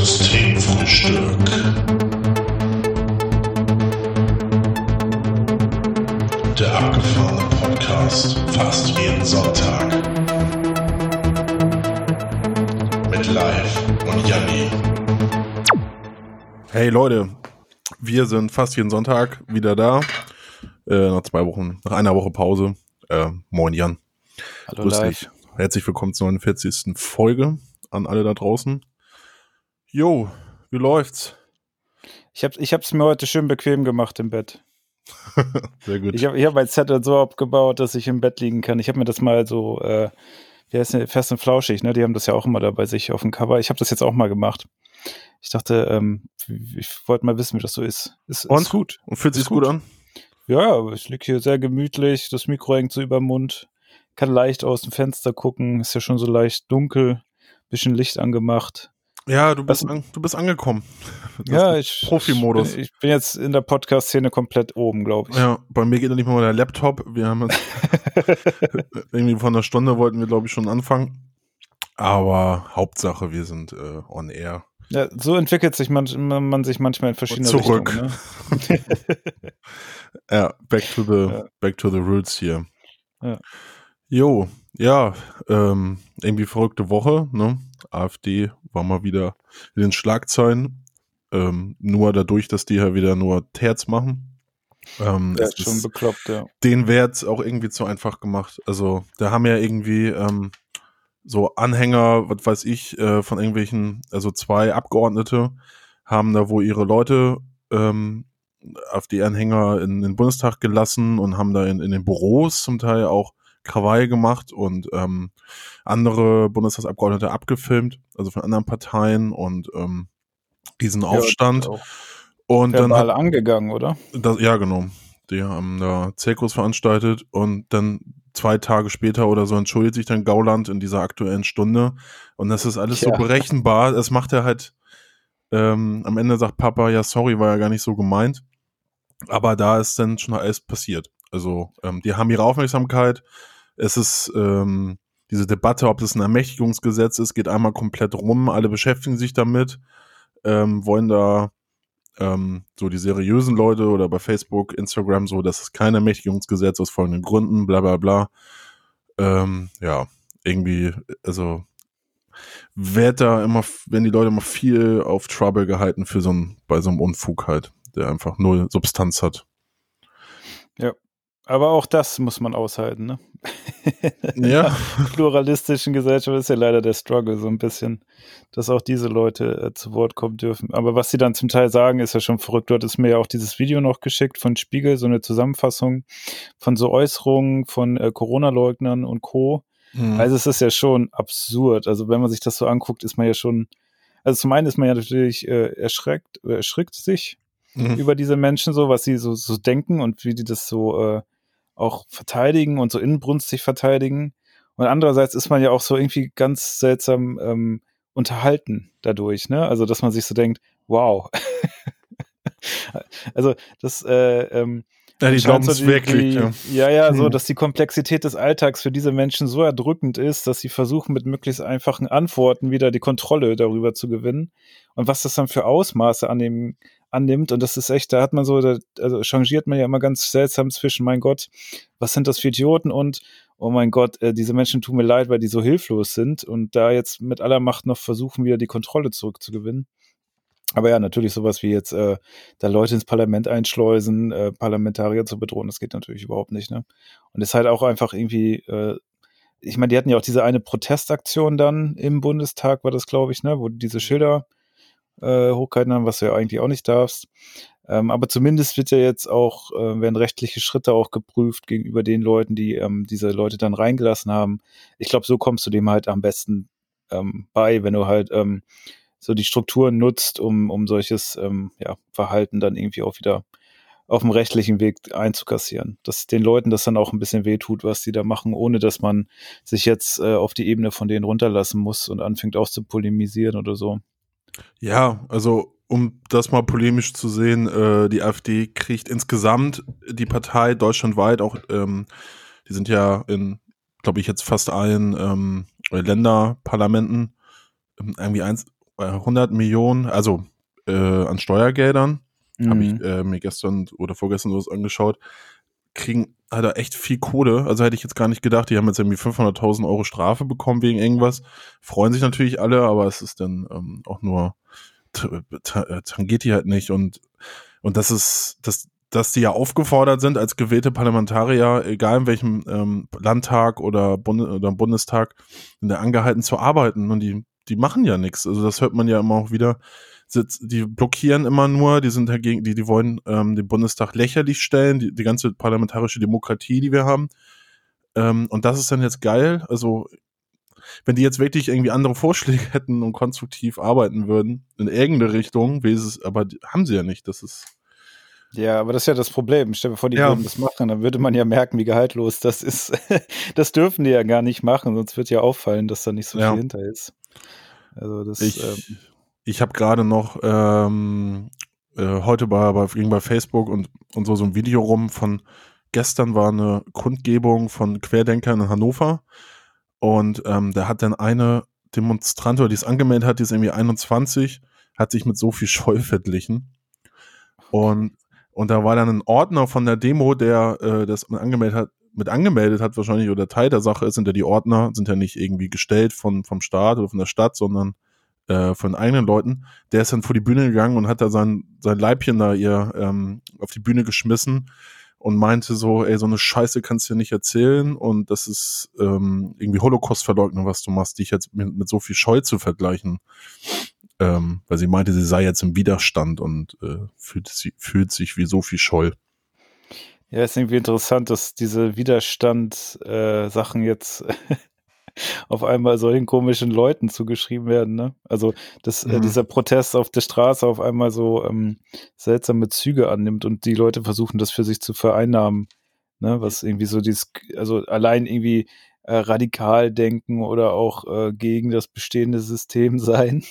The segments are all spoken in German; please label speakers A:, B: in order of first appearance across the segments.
A: Systemfrühstück. Der abgefahrene Podcast fast jeden Sonntag. Mit Live und Janni.
B: Hey Leute, wir sind fast jeden Sonntag wieder da. Äh, nach zwei Wochen, nach einer Woche Pause. Äh, moin Jan.
C: Hallo
B: Grüß
C: live.
B: dich. Herzlich willkommen zur 49. Folge an alle da draußen. Jo, wie läuft's?
C: Ich habe ich hab's mir heute schön bequem gemacht im Bett.
B: Sehr gut.
C: Ich habe ich hab mein Zettel so abgebaut, dass ich im Bett liegen kann. Ich habe mir das mal so, äh, wie heißt denn, fest und flauschig, ne? Die haben das ja auch immer da bei sich auf dem Cover. Ich habe das jetzt auch mal gemacht. Ich dachte, ähm, ich wollte mal wissen, wie das so ist. Ist,
B: Und?
C: ist gut.
B: Und fühlt sich gut
C: gut.
B: an?
C: Ja, ich lieg hier sehr gemütlich, das Mikro hängt so über dem Mund, kann leicht aus dem Fenster gucken, ist ja schon so leicht dunkel, bisschen Licht angemacht.
B: Ja, du bist, an, du bist angekommen. Das
C: ja, ich,
B: Profi-Modus.
C: Ich bin, ich bin jetzt in der Podcast-Szene komplett oben, glaube ich.
B: Ja, bei mir geht noch nicht mal der Laptop. Wir haben jetzt irgendwie von einer Stunde wollten wir, glaube ich, schon anfangen. Aber Hauptsache, wir sind äh, on air.
C: Ja, so entwickelt sich man, man sich manchmal in verschiedene
B: zurück.
C: Richtungen. Ne?
B: Ja, back to the,
C: Ja.
B: back to the roots hier.
C: Ja.
B: Jo, ja, ähm, irgendwie verrückte Woche, ne? AfD war mal wieder in den Schlagzeilen. Ähm, nur dadurch, dass die ja wieder nur Terz machen. Ähm,
C: Der ist schon bekloppt, ja.
B: den Wert auch irgendwie zu einfach gemacht. Also, da haben ja irgendwie ähm, so Anhänger, was weiß ich, äh, von irgendwelchen, also zwei Abgeordnete haben da wohl ihre Leute ähm, auf die Anhänger in den Bundestag gelassen und haben da in, in den Büros zum Teil auch Krawall gemacht und ähm, andere Bundestagsabgeordnete abgefilmt, also von anderen Parteien und ähm, diesen Aufstand.
C: Ja,
B: und dann hat,
C: angegangen, oder?
B: das, ja, genau. Die haben da Zirkus veranstaltet und dann zwei Tage später oder so entschuldigt sich dann Gauland in dieser aktuellen Stunde. Und das ist alles so
C: Ja.
B: berechenbar. Das macht er halt, ähm, am Ende sagt Papa, ja, sorry, war ja gar nicht so gemeint. Aber da ist dann schon alles passiert. Also, ähm, die haben ihre Aufmerksamkeit. Es ist, ähm, diese Debatte, ob das ein Ermächtigungsgesetz ist, geht einmal komplett rum. Alle beschäftigen sich damit, ähm, wollen da ähm, so die seriösen Leute oder bei Facebook, Instagram so, das ist kein Ermächtigungsgesetz aus folgenden Gründen, bla bla bla. Ähm, ja, irgendwie, also wird da immer, wenn die Leute immer viel auf Trouble gehalten für so ein, bei so einem Unfug halt, der einfach null Substanz hat.
C: Aber auch das muss man aushalten, ne?
B: Ja.
C: pluralistischen Gesellschaft ist ja leider der Struggle so ein bisschen, dass auch diese Leute äh, zu Wort kommen dürfen. Aber was sie dann zum Teil sagen, ist ja schon verrückt. Du hattest mir ja auch dieses Video noch geschickt von Spiegel, so eine Zusammenfassung von so Äußerungen von äh, Corona-Leugnern und Co.
B: Hm.
C: Also es ist ja schon absurd. Also wenn man sich das so anguckt, ist man ja schon, also zum einen ist man ja natürlich äh, erschreckt, erschrickt sich
B: Mhm.
C: über diese Menschen so, was sie so, so denken und wie die das so äh, auch verteidigen und so inbrünstig verteidigen. Und andererseits ist man ja auch so irgendwie ganz seltsam ähm, unterhalten dadurch, ne? Also, dass man sich so denkt, wow. also, das, äh, ähm,
B: ja, die glauben
C: so
B: es wirklich. Ja.
C: ja, ja, so,
B: Hm.
C: dass die Komplexität des Alltags für diese Menschen so erdrückend ist, dass sie versuchen, mit möglichst einfachen Antworten wieder die Kontrolle darüber zu gewinnen. Und was das dann für Ausmaße annehmen, annimmt. Und das ist echt, da hat man so, da, also changiert man ja immer ganz seltsam zwischen, mein Gott, was sind das für Idioten und, oh mein Gott, äh, diese Menschen tun mir leid, weil die so hilflos sind und da jetzt mit aller Macht noch versuchen, wieder die Kontrolle zurückzugewinnen. Aber ja, natürlich sowas wie jetzt äh, da Leute ins Parlament einschleusen, äh, Parlamentarier zu bedrohen, das geht natürlich überhaupt nicht, ne? Und ist halt auch einfach irgendwie, äh, ich meine, die hatten ja auch diese eine Protestaktion dann im Bundestag, war das, glaube ich, ne, wo die diese Schilder äh, hochgehalten haben, was du ja eigentlich auch nicht darfst. Ähm, aber zumindest wird ja jetzt auch, äh, werden rechtliche Schritte auch geprüft gegenüber den Leuten, die ähm, diese Leute dann reingelassen haben. Ich glaube, so kommst du dem halt am besten ähm, bei, wenn du halt ähm, so die Strukturen nutzt, um, um solches ähm, ja, Verhalten dann irgendwie auch wieder auf dem rechtlichen Weg einzukassieren. Dass den Leuten das dann auch ein bisschen wehtut, was die da machen, ohne dass man sich jetzt äh, auf die Ebene von denen runterlassen muss und anfängt auch zu polemisieren oder so.
B: Ja, also um das mal polemisch zu sehen, äh, die AfD kriegt insgesamt die Partei deutschlandweit auch, ähm, die sind ja in, glaube ich, jetzt fast allen ähm, Länderparlamenten ähm, irgendwie eins, 100 Millionen, also äh, an Steuergeldern, habe
C: Mhm.
B: ich äh, mir gestern oder vorgestern sowas angeschaut, kriegen hat er echt viel Kohle. Also hätte ich jetzt gar nicht gedacht, die haben jetzt irgendwie 500.000 Euro Strafe bekommen wegen irgendwas. Freuen sich natürlich alle, aber es ist dann ähm, auch nur äh, tangiert die halt nicht und und das ist das dass die ja aufgefordert sind als gewählte Parlamentarier, egal in welchem ähm, Landtag oder, Bund oder Bundestag, in der angehalten zu arbeiten und die die machen ja nichts. Also das hört man ja immer auch wieder. Sitz- Die blockieren immer nur, die sind dagegen, die, die wollen ähm, den Bundestag lächerlich stellen, die, die ganze parlamentarische Demokratie, die wir haben. Ähm, und das ist dann jetzt geil. Also, wenn die jetzt wirklich irgendwie andere Vorschläge hätten und konstruktiv arbeiten würden, in irgendeine Richtung, wie ist es, aber die, haben sie ja nicht. Das ist.
C: Ja, aber das ist ja das Problem. Stell dir vor, die
B: Ja.
C: würden das machen, dann würde man ja merken, wie gehaltlos das ist. das dürfen die ja gar nicht machen, sonst wird ja auffallen, dass da nicht so
B: Ja.
C: viel hinter ist. Also das,
B: Ich,
C: ähm,
B: ich habe gerade noch ähm, äh, heute bei, bei, ging bei Facebook und, und so, so ein Video rum von gestern war eine Kundgebung von Querdenkern in Hannover und ähm, da hat dann eine Demonstrantin, die es angemeldet hat, die ist irgendwie 21, hat sich mit Sophie Scholl verglichen und und da war dann ein Ordner von der Demo, der äh, das angemeldet hat, mit angemeldet hat wahrscheinlich oder Teil der Sache ist, sind ja die Ordner, sind ja nicht irgendwie gestellt von, vom Staat oder von der Stadt, sondern äh, von eigenen Leuten. Der ist dann vor die Bühne gegangen und hat da sein, sein Leibchen da ihr ähm, auf die Bühne geschmissen und meinte so, ey, so eine Scheiße kannst du dir nicht erzählen und das ist ähm, irgendwie Holocaust-Verleugnung, was du machst, dich jetzt mit, mit so viel Scheu zu vergleichen. Ähm, weil sie meinte, sie sei jetzt im Widerstand und äh, fühlt, sie, fühlt sich wie Sophie Scholl.
C: ja, ist irgendwie interessant, dass diese Widerstand-Sachen jetzt auf einmal solchen komischen Leuten zugeschrieben werden. Ne? Also, dass äh,
B: Mhm.
C: dieser Protest auf der Straße auf einmal so ähm, seltsame Züge annimmt und die Leute versuchen, das für sich zu vereinnahmen. Ne? Was irgendwie so dieses, also allein irgendwie äh, radikal denken oder auch äh, gegen das bestehende System sein.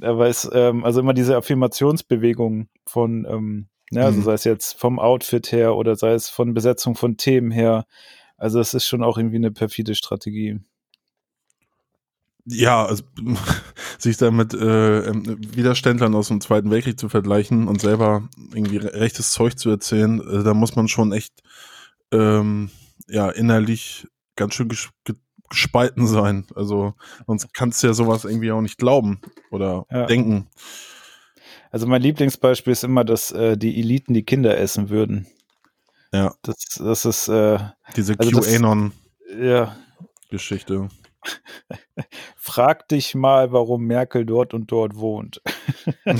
C: Aber es, ähm, also immer diese Affirmationsbewegung von, ähm, ja, also
B: Mhm.
C: sei es jetzt vom Outfit her oder sei es von Besetzung von Themen her. Also es ist schon auch irgendwie eine perfide Strategie.
B: Ja, also, sich da mit äh, ähm, Widerständlern aus dem Zweiten Weltkrieg zu vergleichen und selber irgendwie re- rechtes Zeug zu erzählen, äh, da muss man schon echt ähm, ja innerlich ganz schön ges ge gespalten sein. Also sonst kannst du ja sowas irgendwie auch nicht glauben oder
C: Ja.
B: denken.
C: Also mein Lieblingsbeispiel ist immer, dass äh, die Eliten die Kinder essen würden.
B: Ja.
C: Das, das ist, äh,
B: Diese
C: Also
B: QAnon-Geschichte.
C: ja, frag dich mal, warum Merkel dort und dort wohnt.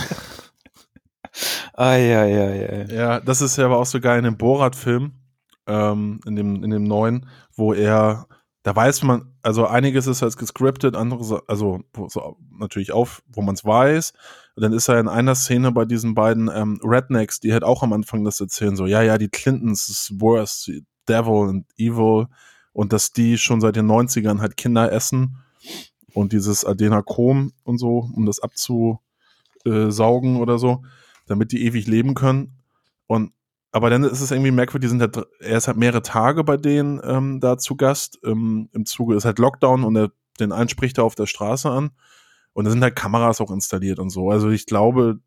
C: Eieiei.
B: Ja, das ist ja aber auch so geil in dem Borat-Film, ähm, in, dem, in dem neuen, wo er, da weiß man, also einiges ist als gescriptet, anderes, also so, natürlich auf, wo man es weiß. Und dann ist er in einer Szene bei diesen beiden ähm, Rednecks, die halt auch am Anfang das erzählen, so, ja, ja, die Clintons ist worse, Devil and Evil. Und dass die schon seit den 90ern halt Kinder essen und dieses Adenochrom und so, um das abzusaugen oder so, damit die ewig leben können. Und aber dann ist es irgendwie merkwürdig, die sind halt, er ist halt mehrere Tage bei denen ähm, da zu Gast. Ähm, Im Zuge ist halt Lockdown und er, den einen spricht er auf der Straße an. Und da sind halt Kameras auch installiert und so. Also ich glaube,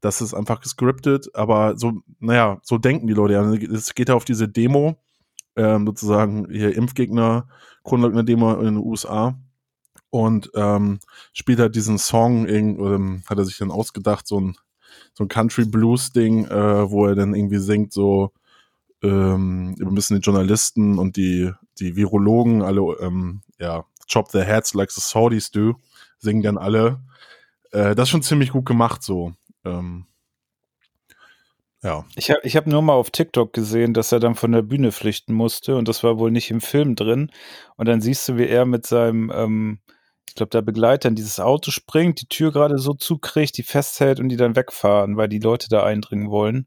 B: das ist einfach gescriptet, aber so, naja, so denken die Leute ja. Es geht ja auf diese Demo, ähm, sozusagen hier Impfgegner, Kronleugner-Demo in den USA und ähm, spielt halt diesen Song, ähm, hat er sich dann ausgedacht, so ein, so ein Country-Blues-Ding, äh, wo er dann irgendwie singt, so, ähm, wir müssen die Journalisten und die, die Virologen alle, ähm, ja, chop their heads like the Saudis do, singen dann alle. Äh, das ist schon ziemlich gut gemacht, so. Ähm, ja.
C: Ich habe ich hab nur mal auf TikTok gesehen, dass er dann von der Bühne flüchten musste und das war wohl nicht im Film drin. Und dann siehst du, wie er mit seinem, ähm, ich glaube, der Begleiter in dieses Auto springt, die Tür gerade so zukriegt, die festhält und die dann wegfahren, weil die Leute da eindringen wollen,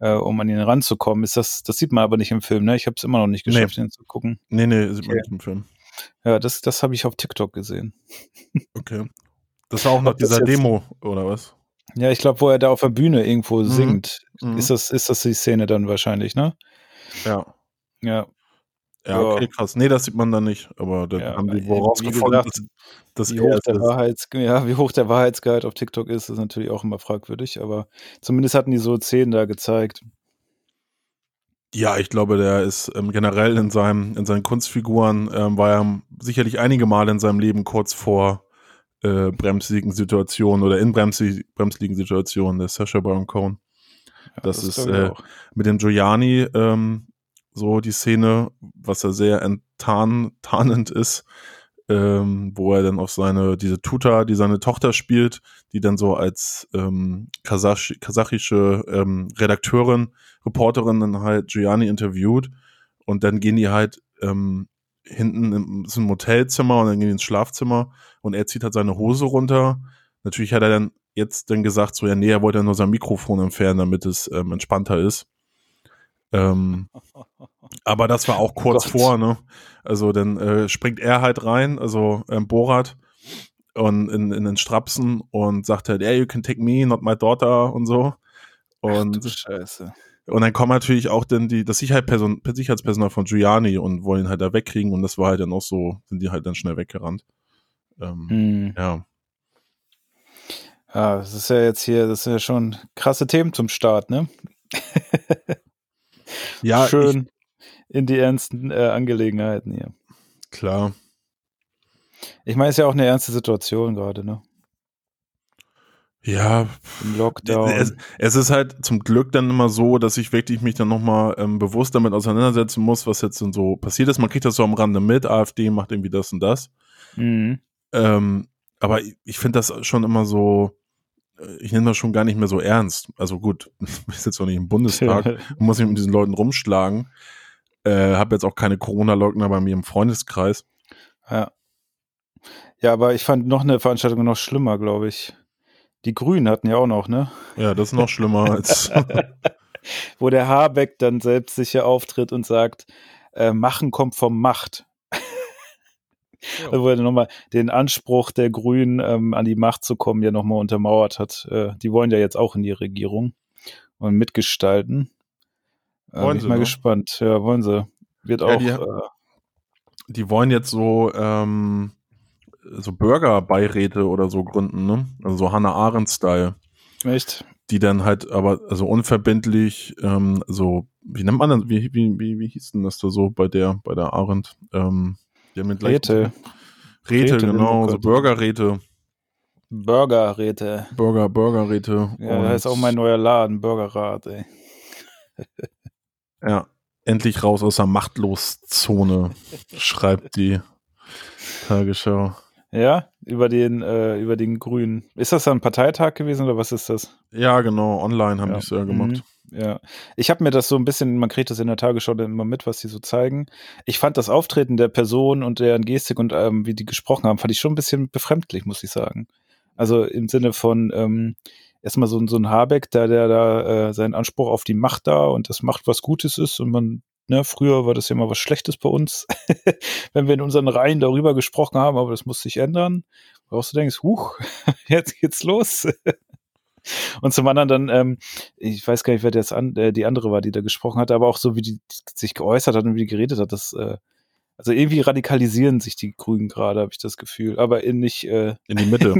C: äh, um an ihn ranzukommen. Ist das, das sieht man aber nicht im Film, ne? Ich habe es immer noch nicht
B: Nee.
C: geschafft, ihn zu gucken.
B: Nee, nee, sieht man
C: Okay.
B: nicht im Film.
C: Ja, das, das habe ich auf TikTok gesehen.
B: Okay. Das war auch nach
C: das
B: dieser Demo, oder was?
C: Ja, ich glaube, wo er da auf der Bühne irgendwo
B: Mhm.
C: singt,
B: Mhm.
C: ist, das, ist das die Szene dann wahrscheinlich, ne?
B: Ja.
C: Ja.
B: Ja, okay, krass. Nee, das sieht man da nicht, aber dann
C: Ja,
B: haben die
C: äh,
B: wohl rausgefunden,
C: gesagt,
B: dass, dass
C: Wie hoch, der
B: ist.
C: Wahrheits ja, wie hoch der Wahrheitsgehalt auf TikTok ist, ist natürlich auch immer fragwürdig, aber zumindest hatten die so Szenen da gezeigt.
B: Ja, ich glaube, der ist ähm, generell in seinem, in seinen Kunstfiguren ähm, war er sicherlich einige Male in seinem Leben kurz vor äh, bremsigen Situationen oder in bremsi bremsligen Situationen, der Sacha Baron Cohen.
C: Ja,
B: Das ist,
C: glaub ich
B: äh. Mit dem Giuliani ähm, so die Szene, was er sehr enttarn, tarnend ist, ähm, wo er dann auf seine, diese Tuta, die seine Tochter spielt, die dann so als ähm, Kasach kasachische ähm, Redakteurin, Reporterin dann halt Giuliani interviewt und dann gehen die halt ähm, hinten im, ist ein Hotelzimmer und dann gehen die ins Schlafzimmer und er zieht halt seine Hose runter. Natürlich hat er dann jetzt dann gesagt, so ja, nee, er wollte ja nur sein Mikrofon entfernen, damit es ähm, entspannter ist. Ähm, aber das war auch kurz
C: Gott.
B: vor, ne? Also dann äh, springt er halt rein, also ähm, Borat, und in, in den Strapsen und sagt halt, yeah, you can take me, not my daughter und so. Und,
C: Du Scheiße.
B: und dann kommen natürlich auch dann die, das Sicherheitsperson, Sicherheitspersonal von Giuliani und wollen ihn halt da wegkriegen und das war halt dann auch so, sind die halt dann schnell weggerannt. Ähm,
C: Hm.
B: Ja.
C: Ja, das ist ja jetzt hier, das sind ja schon krasse Themen zum Start, ne?
B: Ja, Ich,
C: Schön in die ernsten äh, Angelegenheiten hier.
B: klar.
C: Ich meine, es ist ja auch eine ernste Situation gerade, ne?
B: Ja,
C: Im Lockdown.
B: Es, es ist halt zum Glück dann immer so, dass ich wirklich mich dann nochmal ähm, bewusst damit auseinandersetzen muss, was jetzt denn so passiert ist. Man kriegt das so am Rande mit, AfD macht irgendwie das und das.
C: Mhm.
B: Ähm, aber ich, ich finde das schon immer so, ich nehme das schon gar nicht mehr so ernst. Also gut, ich jetzt auch nicht im Bundestag, muss mich mit diesen Leuten rumschlagen. Äh, habe jetzt auch keine Corona-Leugner bei mir im Freundeskreis.
C: Ja. Ja, aber ich fand noch eine Veranstaltung noch schlimmer, glaube ich. Die Grünen hatten ja auch noch, ne?
B: Ja, das ist noch schlimmer als.
C: Wo der Habeck dann selbstsicher auftritt und sagt, äh, Machen kommt vom Macht. Also, wo er nochmal den Anspruch der Grünen, ähm, an die Macht zu kommen, ja nochmal untermauert hat. Äh, die wollen ja jetzt auch in die Regierung und mitgestalten. Äh,
B: Wollen
C: bin ich
B: sie,
C: mal
B: ne?
C: gespannt. Ja, wollen sie. Wird
B: Ja,
C: auch.
B: die-
C: äh,
B: die wollen jetzt so, ähm, so Bürgerbeiräte oder so gründen, ne? Also so Hannah Arendt-Style.
C: echt?
B: Die dann halt aber, also unverbindlich, ähm, so, wie nennt man das, wie, wie, wie, wie hieß denn das da so bei der, bei der Arendt? Ähm, die haben gleichen-
C: Räte.
B: Räte,
C: Räte,
B: genau, so
C: Demokratie.
B: Bürgerräte,
C: Burgerräte.
B: Bürger, Bürgerräte.
C: Ja, das ist auch mein neuer Laden, Burgerrat, ey.
B: Ja, endlich raus aus der Machtloszone, schreibt die Tagesschau.
C: Ja, über den, äh, über den Grünen. Ist das dann ein Parteitag gewesen oder was ist das?
B: Ja, genau, online haben
C: Ja.
B: die es ja gemacht.
C: Mhm, Ja, ich habe mir das so ein bisschen, man kriegt das in der Tagesschau dann immer mit, was die so zeigen. Ich fand das Auftreten der Person und deren Gestik und ähm, wie die gesprochen haben, fand ich schon ein bisschen befremdlich, muss ich sagen. Also im Sinne von ähm, erstmal so, ein- so ein Habeck, da der da äh, seinen Anspruch auf die Macht da und das macht was Gutes ist und man, ne, früher war das ja immer was Schlechtes bei uns, wenn wir in unseren Reihen darüber gesprochen haben, aber das muss sich ändern. Woraus du denkst, huch, jetzt geht's los. Und zum anderen dann, ähm, ich weiß gar nicht, wer das an, äh, die andere war, die da gesprochen hat, aber auch so, wie die sich geäußert hat und wie die geredet hat, das, äh, also irgendwie radikalisieren sich die Grünen gerade, habe ich das Gefühl. Aber in nicht, äh,
B: In die Mitte.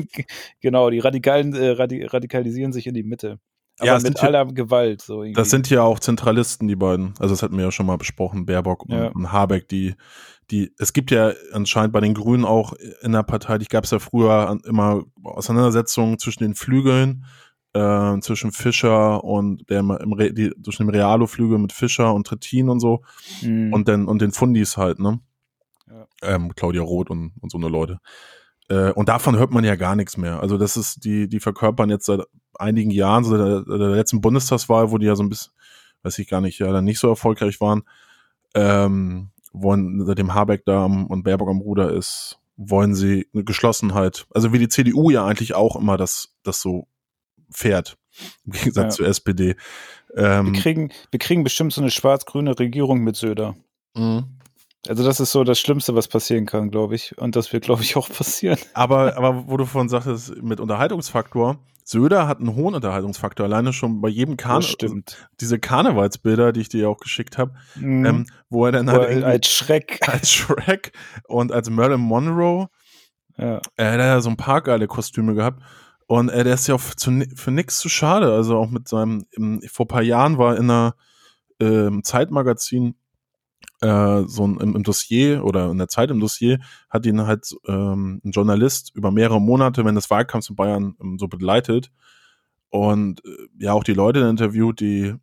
C: genau, die Radikalen äh, radi radikalisieren sich in die Mitte. Aber
B: Ja,
C: mit
B: sind ja-
C: aller Gewalt. So irgendwie.
B: Das sind ja auch Zentralisten, die beiden. Also das hatten wir ja schon mal besprochen, Baerbock und,
C: Ja.
B: und Habeck, die, die, es gibt ja anscheinend bei den Grünen auch in der Partei, die gab es ja früher immer Auseinandersetzungen zwischen den Flügeln, äh, zwischen Fischer und der im Re, die, zwischen dem Realo-Flügel mit Fischer und Trittin und so
C: Mhm.
B: und dann und den Fundis halt, ne?
C: Ja.
B: Ähm, Claudia Roth und, und so eine Leute. Äh, und davon hört man ja gar nichts mehr. Also das ist, die, die verkörpern jetzt seit einigen Jahren, so der, der letzten Bundestagswahl, wo die ja so ein bisschen, weiß ich gar nicht, ja, dann nicht so erfolgreich waren, ähm, wollen, seitdem Habeck da und Baerbock am Ruder ist, wollen sie eine Geschlossenheit, also wie die CDU ja eigentlich auch immer das, das so fährt, im Gegensatz
C: Ja.
B: zur SPD. Ähm,
C: wir, kriegen, wir kriegen bestimmt so eine schwarz-grüne Regierung mit Söder.
B: mh.
C: Also das ist so das Schlimmste, was passieren kann, glaube ich. Und das wird, glaube ich, auch passieren.
B: Aber, aber wo du vorhin sagtest, mit Unterhaltungsfaktor, Söder hat einen hohen Unterhaltungsfaktor, alleine schon bei jedem Karneval.
C: stimmt.
B: Diese Karnevalsbilder, die ich dir auch geschickt habe,
C: Mhm.
B: ähm, wo er dann
C: Wo
B: halt
C: als Schreck.
B: als Shrek und als Marilyn Monroe,
C: Ja.
B: er hat ja so ein paar geile Kostüme gehabt. Und äh, der ist ja auch ni- für nix zu schade. Also auch mit seinem, im, vor ein paar Jahren war in einer ähm, Zeitmagazin äh, so ein, im, im Dossier oder in der Zeit im Dossier hat ihn halt ähm, ein Journalist über mehrere Monate, wenn das Wahlkampf in Bayern ähm, so begleitet und äh, ja auch die Leute interviewt, die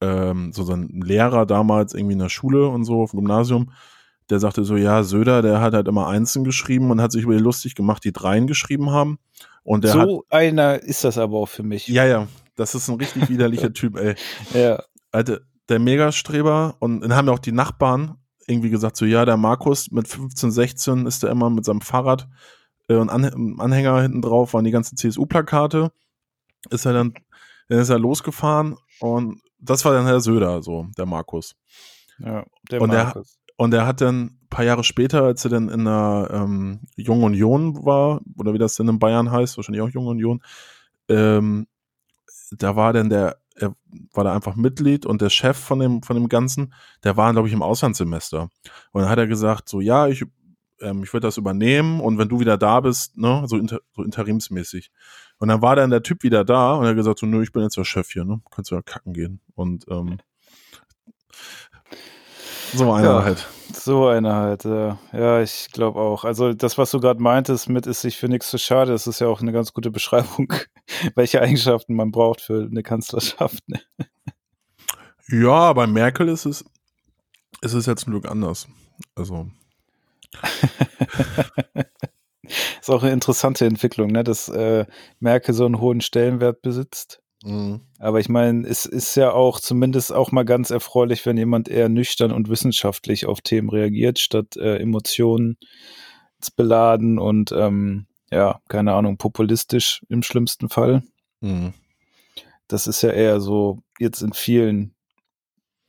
B: ähm, so sein Lehrer damals irgendwie in der Schule und so auf dem Gymnasium, der sagte so, ja, Söder, der hat halt immer Einzeln geschrieben und hat sich über die lustig gemacht, die Dreien geschrieben haben. Und der hat,
C: so einer ist das aber auch für mich.
B: ja, ja, das ist ein richtig widerlicher Typ, ey.
C: Ja.
B: Alter, der Megastreber und dann haben ja auch die Nachbarn irgendwie gesagt, so ja, der Markus mit 15, 16 ist er immer mit seinem Fahrrad äh, und An Anhänger hinten drauf waren die ganzen CSU-Plakate. Ist er dann, dann ist er losgefahren und das war dann Herr Söder, so, der Markus.
C: ja. Der
B: Und der-
C: Markus.
B: Und er hat dann ein paar Jahre später, als er dann in der ähm, Jungen Union war, oder wie das denn in Bayern heißt, wahrscheinlich auch Junge Union, ähm, da war dann der, er war da einfach Mitglied und der Chef von dem, von dem Ganzen, der war, glaube ich, im Auslandssemester. Und dann hat er gesagt, so, ja, ich, ähm, ich würde das übernehmen und wenn du wieder da bist, ne, so, inter, so interimsmäßig. Und dann war dann der Typ wieder da und er hat gesagt, so, nö, ich bin jetzt der Chef hier, ne, kannst du ja kacken gehen. Und, ähm, so einer
C: Ja.
B: halt.
C: So einer halt, ja. Ja, ich glaube auch. Also das, was du gerade meintest mit ist sich für nichts zu schade, das ist ja auch eine ganz gute Beschreibung, welche Eigenschaften man braucht für eine Kanzlerschaft. Ne?
B: Ja, bei Merkel ist es, ist es ja zum Glück anders. Also,
C: Ist auch eine interessante Entwicklung, ne? dass äh, Merkel so einen hohen Stellenwert besitzt.
B: Mh,
C: Aber ich meine, es ist ja auch zumindest auch mal ganz erfreulich, wenn jemand eher nüchtern und wissenschaftlich auf Themen reagiert, statt äh, Emotionen zu beladen und ähm, ja, keine Ahnung, populistisch im schlimmsten Fall.
B: mh.
C: Das ist ja eher so jetzt in vielen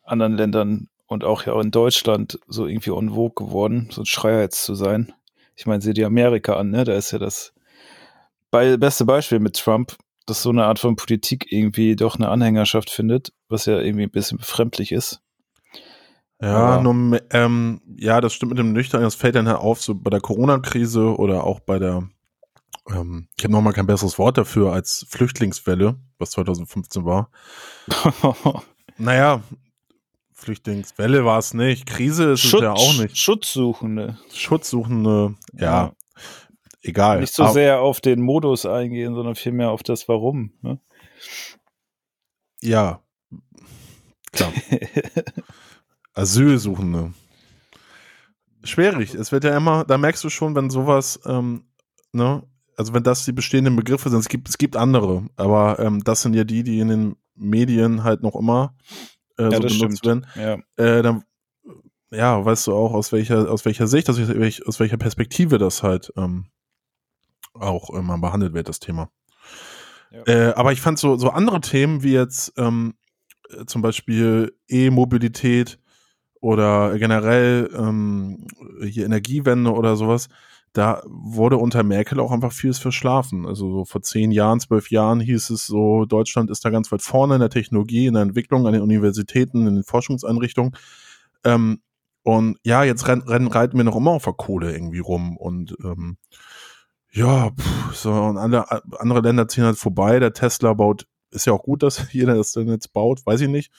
C: anderen Ländern und auch ja in Deutschland so irgendwie en vogue geworden, so ein Schreier jetzt zu sein. Ich meine, sieh dir Amerika an, ne? Da ist ja das bei, beste Beispiel mit Trump, dass so eine Art von Politik irgendwie doch eine Anhängerschaft findet, was ja irgendwie ein bisschen befremdlich ist.
B: Ja, nur, ähm, ja, das stimmt mit dem Nüchtern, das fällt dann halt auf, so bei der Corona-Krise oder auch bei der, ähm, ich habe nochmal kein besseres Wort dafür als Flüchtlingswelle, was 2015 war. Naja, Flüchtlingswelle war es nicht, Krise ist es ja auch nicht.
C: Schutzsuchende.
B: Schutzsuchende, ja, egal.
C: Nicht so
B: Aber-
C: sehr auf den Modus eingehen, sondern vielmehr auf das Warum. Ne?
B: Ja, klar. Asylsuchende. Schwierig. Es wird ja immer, da merkst du schon, wenn sowas, ähm, ne, also wenn das die bestehenden Begriffe sind, es gibt, es gibt andere, aber ähm, das sind ja die, die in den Medien halt noch immer äh,
C: Ja,
B: so benutzt
C: stimmt.
B: werden.
C: Ja.
B: Äh, dann, ja, weißt du auch, aus welcher, aus welcher Sicht, aus welcher, aus welcher Perspektive das halt ähm, auch immer behandelt wird, das Thema.
C: Ja.
B: Äh, aber ich fand so, so andere Themen wie jetzt ähm, äh, zum Beispiel E-Mobilität oder generell ähm, hier Energiewende oder sowas, da wurde unter Merkel auch einfach vieles verschlafen. Also so vor zehn Jahren, zwölf Jahren hieß es so, Deutschland ist da ganz weit vorne in der Technologie, in der Entwicklung, an den Universitäten, in den Forschungseinrichtungen. Ähm, und ja, jetzt rennen, rennen, reiten wir noch immer auf der Kohle irgendwie rum und ähm, ja, pff, so und andere, andere Länder ziehen halt vorbei. Der Tesla baut, ist ja auch gut, dass jeder das dann jetzt baut, weiß ich nicht.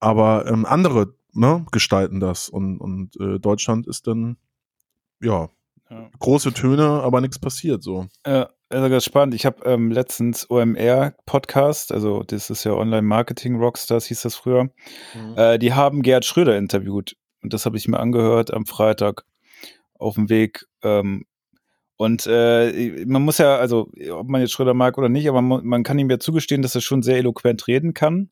B: Aber ähm, andere ne, gestalten das und, und äh, Deutschland ist dann, ja,
C: Ja.
B: große Töne, aber nichts passiert so.
C: Ja, also ganz spannend. Ich habe ähm, letztens OMR Podcast, also das ist ja Online Marketing Rockstars, hieß das früher. Äh, die haben Gerhard Schröder interviewt und das habe ich mir angehört am Freitag auf dem Weg. Ähm, und äh, man muss ja, also ob man jetzt Schröder mag oder nicht, aber man, man kann ihm ja zugestehen, dass er schon sehr eloquent reden kann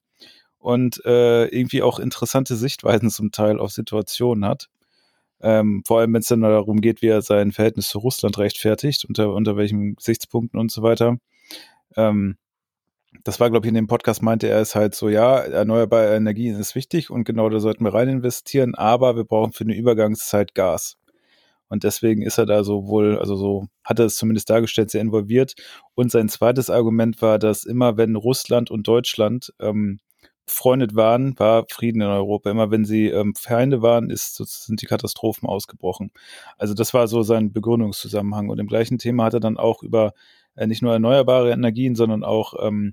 C: und äh, irgendwie auch interessante Sichtweisen zum Teil auf Situationen hat. Ähm, vor allem, wenn es dann darum geht, wie er sein Verhältnis zu Russland rechtfertigt, unter, unter welchen Gesichtspunkten und so weiter. Ähm, das war, glaube ich, in dem Podcast meinte er es halt so, ja, erneuerbare Energien ist wichtig und genau da sollten wir rein investieren, aber wir brauchen für eine Übergangszeit Gas. Und deswegen ist er da so wohl, also so hat er es zumindest dargestellt, sehr involviert. Und sein zweites Argument war, dass immer wenn Russland und Deutschland ähm, befreundet waren, war Frieden in Europa. Immer wenn sie ähm, Feinde waren, ist, sind die Katastrophen ausgebrochen. Also das war so sein Begründungszusammenhang. Und im gleichen Thema hat er dann auch über äh, nicht nur erneuerbare Energien, sondern auch ähm,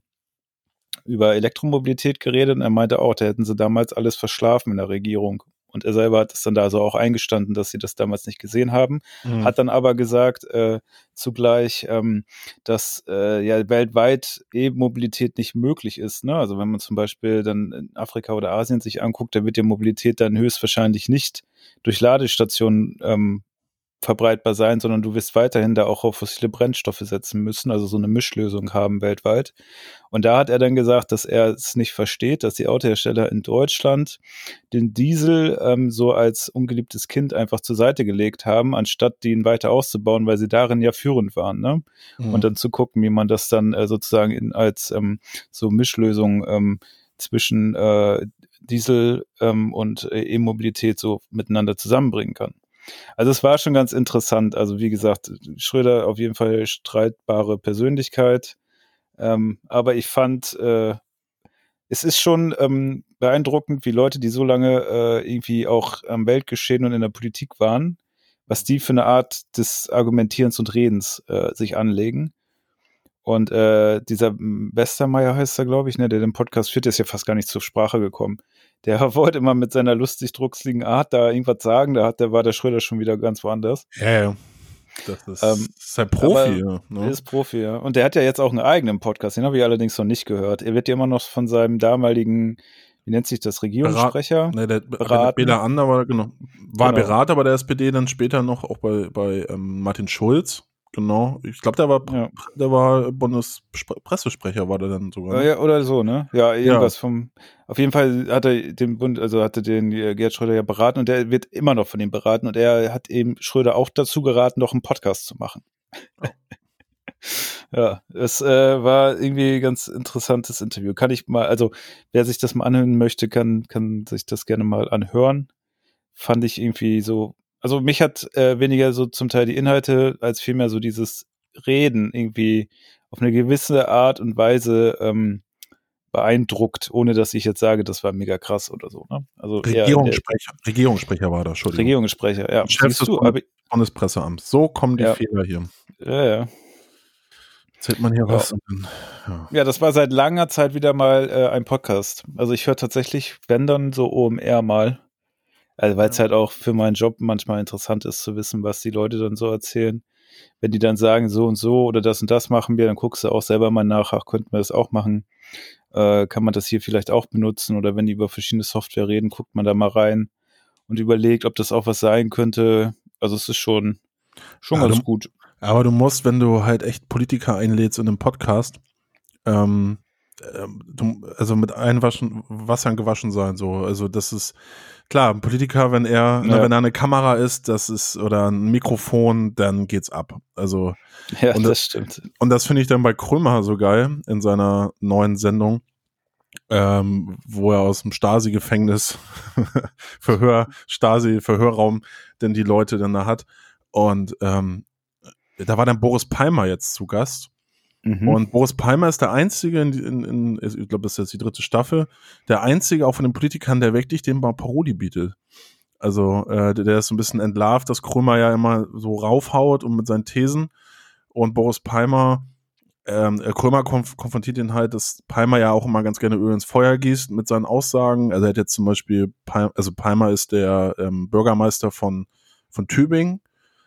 C: über Elektromobilität geredet. Und er meinte auch, da hätten sie damals alles verschlafen in der Regierung. Und er selber hat es dann da also auch eingestanden, dass sie das damals nicht gesehen haben. Mhm. Hat dann aber gesagt, äh, zugleich, ähm, dass äh, ja weltweit E-Mobilität nicht möglich ist. Ne? Also wenn man zum Beispiel dann in Afrika oder Asien sich anguckt, da wird die Mobilität dann höchstwahrscheinlich nicht durch Ladestationen ähm, verbreitbar sein, sondern du wirst weiterhin da auch auf fossile Brennstoffe setzen müssen, also so eine Mischlösung haben weltweit. Und da hat er dann gesagt, dass er es nicht versteht, dass die Autohersteller in Deutschland den Diesel ähm, so als ungeliebtes Kind einfach zur Seite gelegt haben, anstatt den weiter auszubauen, weil sie darin ja führend waren. Ne? Mhm. Und dann zu gucken, wie man das dann äh, sozusagen in, als ähm, so Mischlösung ähm, zwischen äh, Diesel ähm, und äh, E-Mobilität so miteinander zusammenbringen kann. Also es war schon ganz interessant. Also wie gesagt, Schröder auf jeden Fall streitbare Persönlichkeit. Ähm, aber ich fand, äh, es ist schon ähm, beeindruckend, wie Leute, die so lange äh, irgendwie auch am Weltgeschehen und in der Politik waren, was die für eine Art des Argumentierens und Redens äh, sich anlegen. Und äh, dieser Westermeier heißt er, glaube ich, ne, der den Podcast führt, der ist ja fast gar nicht zur Sprache gekommen der wollte immer mit seiner lustig drucksligen Art da irgendwas sagen, da hat, der war der Schröder schon wieder ganz woanders.
B: Ja, ja. Das ist, ähm, ist ein Profi. Ja,
C: ne? ist Profi, ja. Und der hat ja jetzt auch einen eigenen Podcast, den habe ich allerdings noch nicht gehört. Er wird ja immer noch von seinem damaligen, wie nennt sich das, Regierungssprecher?
B: Ne, der Berater Ander war, genau, war genau. Berater bei der SPD, dann später noch auch bei, bei ähm, Martin Schulz. Genau, ich glaube, der war, ja. der war Bundespressesprecher, war der dann sogar.
C: Ne? Ja, oder so, ne? Ja, irgendwas ja. vom. Auf jeden Fall hat er den Bund, also hatte den äh, Gerd Schröder ja beraten und der wird immer noch von ihm beraten und er hat eben Schröder auch dazu geraten, noch einen Podcast zu machen. Oh. ja, es äh, war irgendwie ein ganz interessantes Interview. Kann ich mal, also wer sich das mal anhören möchte, kann, kann sich das gerne mal anhören. Fand ich irgendwie so also mich hat äh, weniger so zum Teil die Inhalte als vielmehr so dieses Reden irgendwie auf eine gewisse Art und Weise ähm, beeindruckt, ohne dass ich jetzt sage, das war mega krass oder so. Ne? Also
B: Regierungssprecher, der, Regierungssprecher war das, Entschuldigung.
C: Regierungssprecher, ja.
B: Chef des du, Bundespresseamts. So kommen die
C: ja.
B: Fehler hier.
C: Ja, ja.
B: Zählt man hier
C: ja.
B: was?
C: Ja. ja. das war seit langer Zeit wieder mal äh, ein Podcast. Also ich höre tatsächlich, wenn dann so OMR mal. Also weil es ja. halt auch für meinen Job manchmal interessant ist zu wissen, was die Leute dann so erzählen. Wenn die dann sagen, so und so oder das und das machen wir, dann guckst du auch selber mal nach, ach, könnten wir das auch machen? Äh, kann man das hier vielleicht auch benutzen? Oder wenn die über verschiedene Software reden, guckt man da mal rein und überlegt, ob das auch was sein könnte. Also es ist schon, schon ja, ganz
B: du,
C: gut.
B: Aber du musst, wenn du halt echt Politiker einlädst in einem Podcast, ähm, ähm, also mit Einwaschen, Wassern gewaschen sein, so. Also das ist klar, ein Politiker, wenn er, ne, ja. wenn da eine Kamera ist, das ist, oder ein Mikrofon, dann geht's ab. Also.
C: Ja, das, das stimmt.
B: Und das finde ich dann bei Krömer so geil in seiner neuen Sendung. Ähm, wo er aus dem Stasi-Gefängnis Verhör, Stasi-Verhörraum denn die Leute dann da hat. Und ähm, da war dann Boris Palmer jetzt zu Gast. Mhm. Und Boris Palmer ist der Einzige, in, in, in ich glaube, das ist jetzt die dritte Staffel, der Einzige auch von den Politikern, der wirklich dem mal Paroli bietet. Also äh, der, der ist so ein bisschen entlarvt, dass Krömer ja immer so raufhaut und mit seinen Thesen. Und Boris Palmer, ähm, äh, Krömer konf konfrontiert ihn halt, dass Palmer ja auch immer ganz gerne Öl ins Feuer gießt mit seinen Aussagen. Also er hat jetzt zum Beispiel, Palmer, also Palmer ist der ähm, Bürgermeister von, von Tübingen.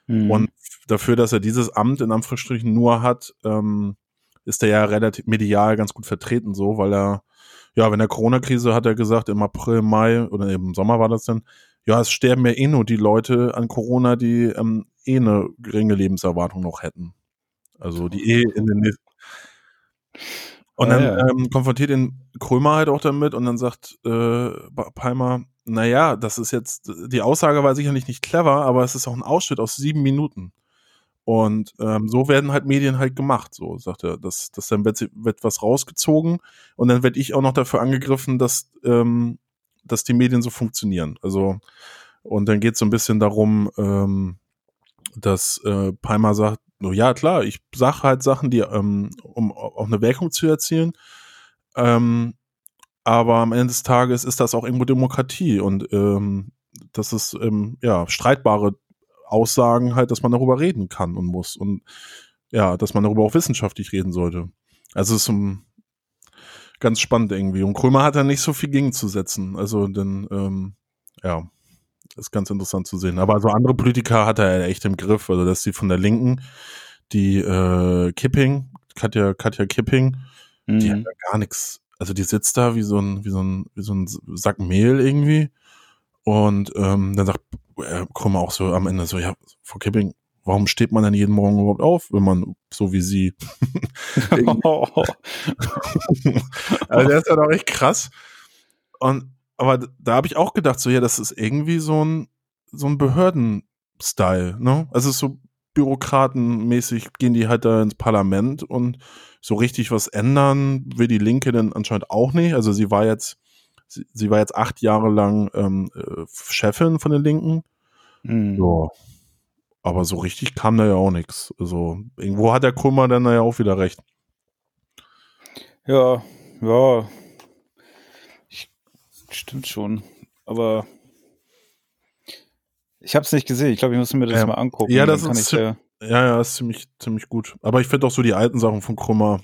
B: Mhm. Und dafür, dass er dieses Amt in Anführungsstrichen nur hat, ähm, ist er ja relativ medial ganz gut vertreten, so, weil er, ja, wenn der Corona-Krise hat er gesagt, im April, Mai oder im Sommer war das dann, ja, es sterben ja eh nur die Leute an Corona, die ähm, eh eine geringe Lebenserwartung noch hätten. Also die eh in den nächsten. Und ah, dann ja. ähm, konfrontiert ihn Krömer halt auch damit und dann sagt äh, Palmer, naja, das ist jetzt, die Aussage war sicherlich nicht clever, aber es ist auch ein Ausschnitt aus sieben Minuten. Und ähm, so werden halt Medien halt gemacht, so sagt er. Das, das dann wird, wird was rausgezogen und dann werde ich auch noch dafür angegriffen, dass, ähm, dass die Medien so funktionieren. Also, und dann geht es so ein bisschen darum, ähm, dass äh, Palmer sagt, no, ja klar, ich sage halt Sachen, die, ähm, um auch eine Wirkung zu erzielen. Ähm, aber am Ende des Tages ist das auch irgendwo Demokratie und ähm, das ist ähm, ja streitbare Aussagen halt, dass man darüber reden kann und muss. Und ja, dass man darüber auch wissenschaftlich reden sollte. Also es ist um, ganz spannend irgendwie. Und Krömer hat da nicht so viel gegenzusetzen. Also denn, ähm, ja, ist ganz interessant zu sehen. Aber also andere Politiker hat er echt im Griff. Also dass die von der Linken, die äh, Kipping, Katja, Katja Kipping, mhm. die hat da gar nichts. Also die sitzt da wie so ein, wie so ein, wie so ein Sack Mehl irgendwie. Und ähm, dann sagt äh, Krummer auch so am Ende so, ja, Frau Kipping, warum steht man denn jeden Morgen überhaupt auf, wenn man so wie sie. also der ist ja doch echt krass. Und aber da habe ich auch gedacht, so ja, das ist irgendwie so ein so ein Behörden-Style, ne? Also so bürokratenmäßig gehen die halt da ins Parlament und so richtig was ändern will die Linke dann anscheinend auch nicht. Also sie war jetzt sie, sie war jetzt acht Jahre lang ähm, äh, Chefin von den Linken. Mhm. Ja. Aber so richtig kam da ja auch nichts. Also irgendwo hat der Kummer dann ja auch wieder recht.
C: Ja, ja. Ich, stimmt schon. Aber ich habe es nicht gesehen. Ich glaube, ich muss mir das
B: ja.
C: mal angucken.
B: Ja, das ist, ja, ja, ist ziemlich, ziemlich gut. Aber ich finde auch so die alten Sachen von Krummer,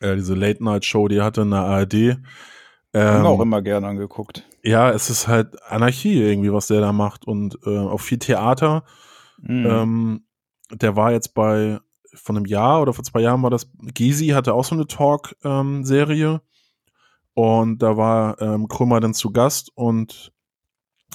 B: äh, diese Late-Night-Show, die hatte in der ARD,
C: ähm, auch immer gern angeguckt.
B: Ja, es ist halt Anarchie irgendwie, was der da macht und äh, auch viel Theater. Mhm. Ähm, der war jetzt bei, von einem Jahr oder vor zwei Jahren war das, Gysi hatte auch so eine Talk-Serie ähm, und da war ähm, Krümmer dann zu Gast und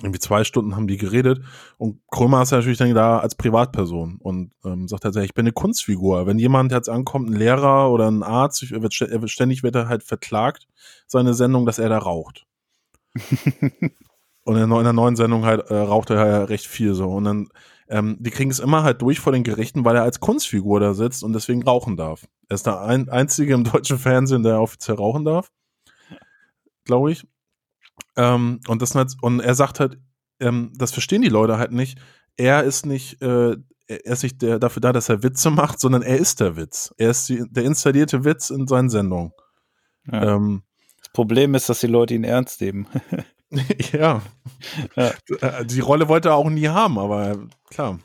B: irgendwie zwei Stunden haben die geredet und Krömer ist natürlich dann da als Privatperson und ähm, sagt halt, ich bin eine Kunstfigur. Wenn jemand jetzt ankommt, ein Lehrer oder ein Arzt, er wird, er wird ständig wird er halt verklagt, seine Sendung, dass er da raucht. und in der neuen Sendung halt äh, raucht er ja recht viel so und dann ähm, die kriegen es immer halt durch vor den Gerichten, weil er als Kunstfigur da sitzt und deswegen rauchen darf. Er ist der ein, einzige im deutschen Fernsehen, der offiziell rauchen darf, glaube ich. Ähm, und, das und er sagt halt, ähm, das verstehen die Leute halt nicht. Er ist nicht, äh, er ist nicht der, dafür da, dass er Witze macht, sondern er ist der Witz. Er ist die, der installierte Witz in seinen Sendungen.
C: Ja. Ähm, das Problem ist, dass die Leute ihn ernst nehmen.
B: ja. ja. Die Rolle wollte er auch nie haben, aber klar.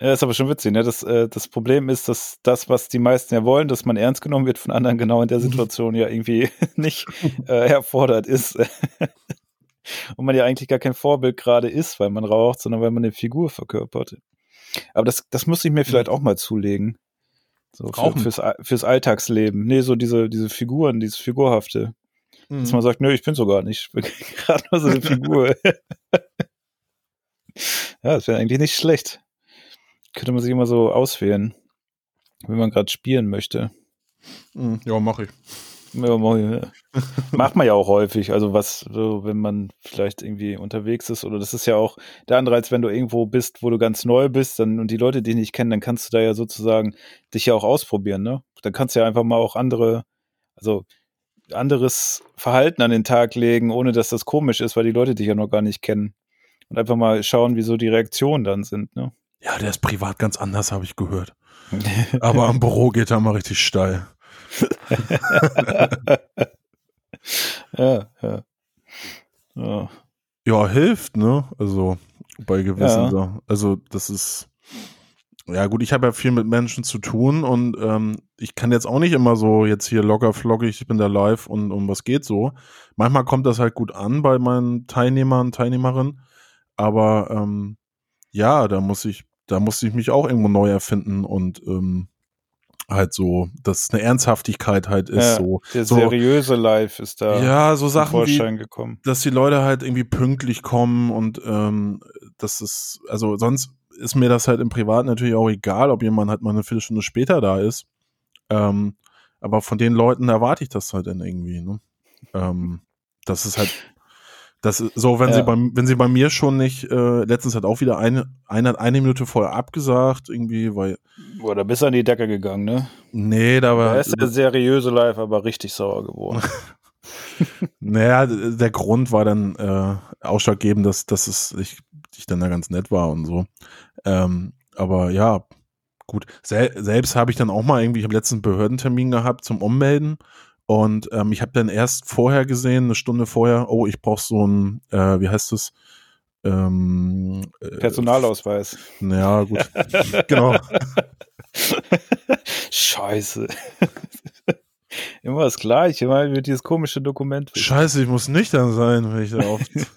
C: Ja, ist aber schon witzig. Ne? Das, äh, das Problem ist, dass das, was die meisten ja wollen, dass man ernst genommen wird von anderen, genau in der Situation ja irgendwie nicht äh, erfordert ist. Und man ja eigentlich gar kein Vorbild gerade ist, weil man raucht, sondern weil man eine Figur verkörpert. Aber das, das muss ich mir vielleicht auch mal zulegen. So für, fürs, fürs Alltagsleben. Nee, so diese, diese Figuren, dieses Figurhafte. Mhm. Dass man sagt, nö, ich bin so gar nicht. Ich bin gerade nur so eine Figur. ja, das wäre eigentlich nicht schlecht. Könnte man sich immer so auswählen, wenn man gerade spielen möchte.
B: Hm, ja, mache ich.
C: Ja, macht man ja auch häufig. Also was, so, wenn man vielleicht irgendwie unterwegs ist, oder das ist ja auch der Anreiz, wenn du irgendwo bist, wo du ganz neu bist, dann und die Leute dich nicht kennen, dann kannst du da ja sozusagen dich ja auch ausprobieren, ne? Dann kannst du ja einfach mal auch andere, also anderes Verhalten an den Tag legen, ohne dass das komisch ist, weil die Leute dich ja noch gar nicht kennen. Und einfach mal schauen, wie so die Reaktionen dann sind, ne?
B: Ja, der ist privat ganz anders, habe ich gehört. Aber am Büro geht er mal richtig steil.
C: ja, ja, ja.
B: Ja, hilft, ne? Also bei gewissen ja. Sachen. Also das ist. Ja gut, ich habe ja viel mit Menschen zu tun und ähm, ich kann jetzt auch nicht immer so jetzt hier locker flockig, ich bin da live und um was geht so. Manchmal kommt das halt gut an bei meinen Teilnehmern, Teilnehmerinnen, aber ähm, ja, da muss ich da musste ich mich auch irgendwo neu erfinden und ähm, halt so, dass eine Ernsthaftigkeit halt ist. Ja, so,
C: der
B: so,
C: seriöse Live ist da
B: ja, so Sachen wie,
C: gekommen.
B: dass die Leute halt irgendwie pünktlich kommen und ähm, das ist, also sonst ist mir das halt im Privat natürlich auch egal, ob jemand halt mal eine Viertelstunde später da ist. Ähm, aber von den Leuten erwarte ich das halt dann irgendwie, ne? Ähm, das ist halt Das so, wenn
C: Ja.
B: sie bei, wenn sie bei mir schon nicht, äh, letztens hat auch wieder eine, eine, eine Minute vorher abgesagt, irgendwie, weil,
C: Boah, da bist du an die Decke gegangen, ne?
B: nee, da
C: Da
B: war,
C: ist der seriöse Live aber richtig sauer geworden.
B: naja, der Grund war dann äh, ausschlaggebend, dass, dass es ich, ich dann da ganz nett war und so. Ähm, aber ja, gut. Sel selbst habe ich dann auch mal irgendwie, ich habe letztens einen Behördentermin gehabt zum Ummelden und ähm, ich habe dann erst vorher gesehen, eine Stunde vorher, oh, ich brauche so ein, äh, wie heißt es? Ähm, äh,
C: Personalausweis.
B: Ja, gut. genau.
C: Scheiße. Immer das Gleiche, immer wird dieses komische Dokument.
B: Scheiße, ich muss nüchtern sein, wenn ich da auf.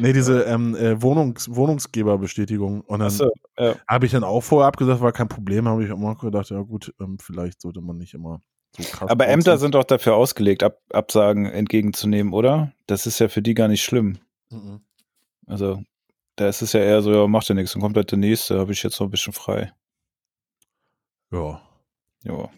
B: nee, diese ähm, äh, Wohnungs Wohnungsgeberbestätigung. Und dann
C: Achso, ja.
B: habe ich dann auch vorher abgesagt, war kein Problem, habe ich immer gedacht, ja gut, ähm, vielleicht sollte man nicht immer so krass.
C: Aber Ämter sind doch dafür ausgelegt, Ab Absagen entgegenzunehmen, oder? Das ist ja für die gar nicht schlimm.
B: Mhm.
C: Also, da ist es ja eher so, ja, macht ja nichts, dann kommt halt der nächste, habe ich jetzt noch ein bisschen frei.
B: Ja,
C: Ja.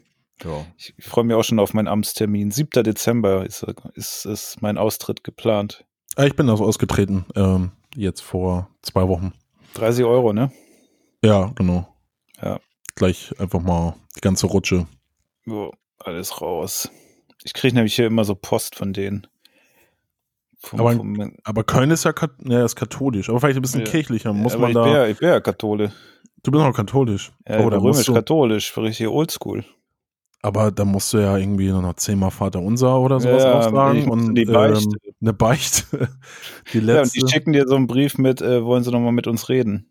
B: ja.
C: Ich freue mich auch schon auf meinen Amtstermin. 7. Dezember ist, ist, ist mein Austritt geplant.
B: Ah, Ich bin also ausgetreten, ähm, jetzt vor zwei Wochen.
C: 30 Euro, ne?
B: Ja, genau.
C: Ja.
B: Gleich einfach mal die ganze Rutsche.
C: Jo, alles raus. Ich kriege nämlich hier immer so Post von denen. Vom,
B: Aber-
C: vom,
B: Aber Köln ist ja, ja, ist katholisch, aber vielleicht ein bisschen
C: Ja.
B: kirchlicher. Muss
C: aber
B: man
C: ich,
B: da.
C: bin ja, ich bin ja Kathole.
B: Du bist auch katholisch.
C: Ja,
B: oh,
C: römisch-katholisch, richtig oldschool.
B: aber da musst du ja irgendwie noch zehnmal Vater unser oder sowas
C: Ja,
B: aufsagen und
C: die Beichte.
B: Ähm, eine Beichte. die
C: Ja, und
B: letzte.
C: die schicken dir so einen Brief mit, äh, wollen sie nochmal mit uns reden.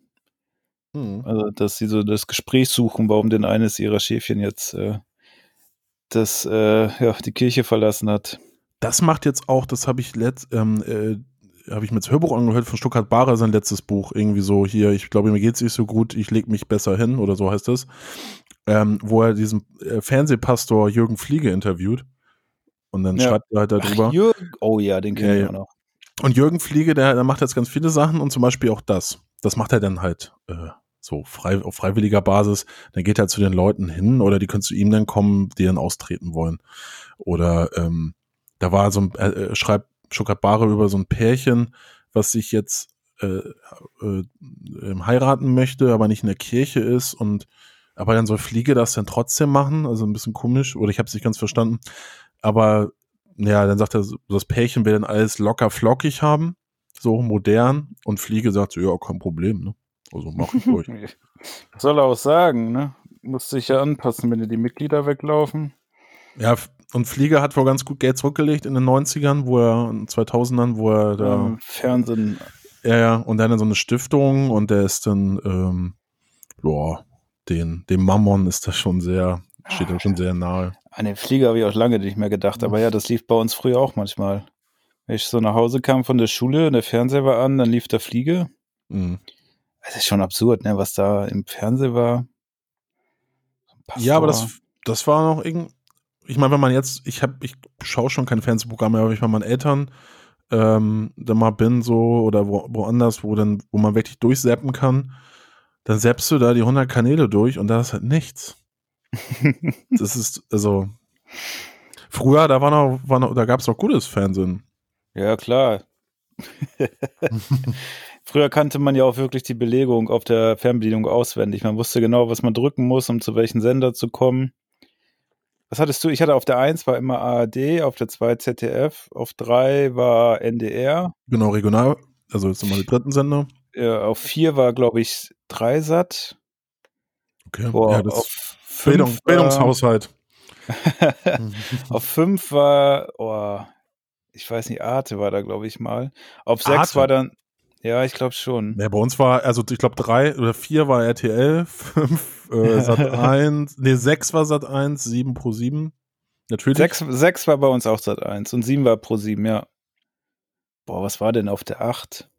B: Hm.
C: Also, dass sie so das Gespräch suchen, warum denn eines ihrer Schäfchen jetzt äh, das, äh, ja, die Kirche verlassen hat.
B: Das macht jetzt auch, das habe ich letzt, ähm, äh, habe ich mir das Hörbuch angehört von Stuttgart Bahrer, sein letztes Buch. Irgendwie so hier, ich glaube, mir geht's nicht so gut, ich leg mich besser hin oder so heißt es. Ähm, wo er diesen äh, Fernsehpastor Jürgen Fliege interviewt. Und dann
C: Ja.
B: schreibt er halt darüber.
C: Ach, Jürgen. Oh ja, den kennen
B: Ja,
C: wir
B: ja.
C: auch noch.
B: Und Jürgen Fliege, der, der macht jetzt ganz viele Sachen und zum Beispiel auch das. Das macht er dann halt äh, so frei, auf freiwilliger Basis. Dann geht er zu den Leuten hin oder die können zu ihm dann kommen, die dann austreten wollen. Oder ähm, da war so ein, äh, schreibt Bahre über so ein Pärchen, was sich jetzt äh, äh, ähm, heiraten möchte, aber nicht in der Kirche ist und aber dann soll Fliege das dann trotzdem machen, also ein bisschen komisch, oder ich habe es nicht ganz verstanden. Aber ja, dann sagt er, das Pärchen will dann alles locker flockig haben, so modern, und Fliege sagt so, ja, kein Problem, ne? Also mach ich ruhig.
C: Was soll er auch sagen, ne? Muss sich ja anpassen, wenn dir die Mitglieder weglaufen.
B: ja, und Fliege hat wohl ganz gut Geld zurückgelegt in den 90ern, wo er, in den 2000ern, wo er da,
C: Ähm, Fernsehen.
B: ja, ja, und dann in so eine Stiftung und der ist dann, ähm, boah, den, dem Mammon ist das schon sehr, steht da schon sehr nahe.
C: An den Flieger habe ich auch lange nicht mehr gedacht, aber ja, das lief bei uns früher auch manchmal. Wenn ich so nach Hause kam von der Schule und der Fernseher war an, dann lief der Fliege.
B: Mhm.
C: Das ist schon absurd, ne, was da im Fernsehen war.
B: Ja, aber
C: Pastor.
B: das, das war noch irgend. Ich meine, wenn man jetzt, ich habe, ich schaue schon kein Fernsehprogramm mehr, aber ich bei meinen Eltern ähm, da mal bin so oder wo, woanders, wo dann, wo man wirklich durchseppen kann, dann seppst du da die 100 Kanäle durch und da ist halt nichts. Das ist also früher, da war noch, war noch da gab es noch gutes Fernsehen.
C: Ja, klar. Früher kannte man ja auch wirklich die Belegung auf der Fernbedienung auswendig. Man wusste genau, was man drücken muss, um zu welchem Sender zu kommen. Was hattest du? Ich hatte auf der 1 war immer ARD, auf der 2 ZDF, auf 3 war NDR,
B: Genau, regional, also jetzt nochmal die dritten Sender.
C: äh, auf 4 war, glaube ich, Dreisat.
B: Okay.
C: Boah,
B: ja, das
C: auf
B: Bildung,
C: fünf war-
B: Bildungshaushalt.
C: auf 5 war, oh, ich weiß nicht, Arte war da, glaube ich, mal. Auf 6
B: Arte?
C: war dann, ja, ich glaube schon.
B: Ja, bei uns war, also ich glaube drei oder vier war RTL, fünf äh, Sat 1, nee, sechs war Sat 1, sieben pro sieben. Natürlich.
C: 6, 6 war bei uns auch Sat 1 und 7 war pro 7, ja. Boah, was war denn auf der 8?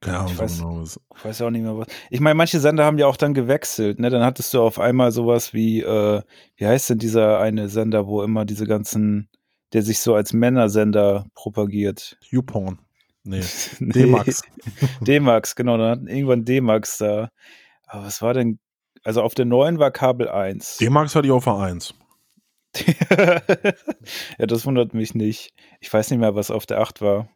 B: Keine Ahnung,
C: ich weiß-
B: genau.
C: Ich weiß auch nicht mehr was. Ich meine, manche Sender haben ja auch dann gewechselt, ne? Dann hattest du auf einmal sowas wie, äh, wie heißt denn dieser eine Sender, wo immer diese ganzen, der sich so als Männersender propagiert?
B: YouPorn. Nee.
C: Nee.
B: D-Max.
C: D-Max, genau, dann hatten irgendwann D-Max da. Aber was war denn? Also auf der neuen war Kabel 1.
B: D-Max hatte ich auf A1.
C: ja, das wundert mich nicht. Ich weiß nicht mehr, was auf der 8 war.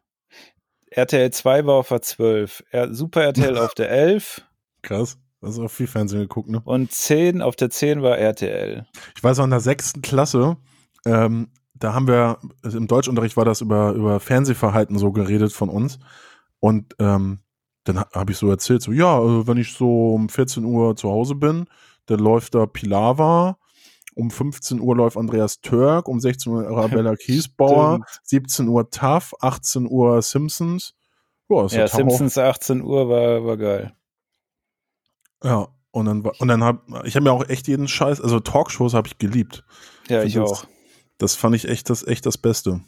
C: RTL 2 war auf der 12. R Super RTL auf der 11.
B: Krass. Das ist auch viel Fernsehen geguckt, ne?
C: Und 10, auf der 10 war RTL.
B: Ich weiß, in der sechsten Klasse, ähm, da haben wir, also im Deutschunterricht war das über, über Fernsehverhalten so geredet von uns. Und ähm, dann habe ich so erzählt, so, ja, äh, wenn ich so um 14 Uhr zu Hause bin, dann läuft da Pilava, um 15 Uhr läuft Andreas Türk, um 16 Uhr Arabella Kiesbauer, 17 Uhr TAF, 18 Uhr Simpsons.
C: Boah, ja, Simpsons 18 Uhr war, war geil.
B: Ja, und dann und dann hab ich habe mir auch echt jeden Scheiß, also Talkshows habe ich geliebt.
C: Ja, ich auch.
B: Das fand ich echt das, echt das Beste.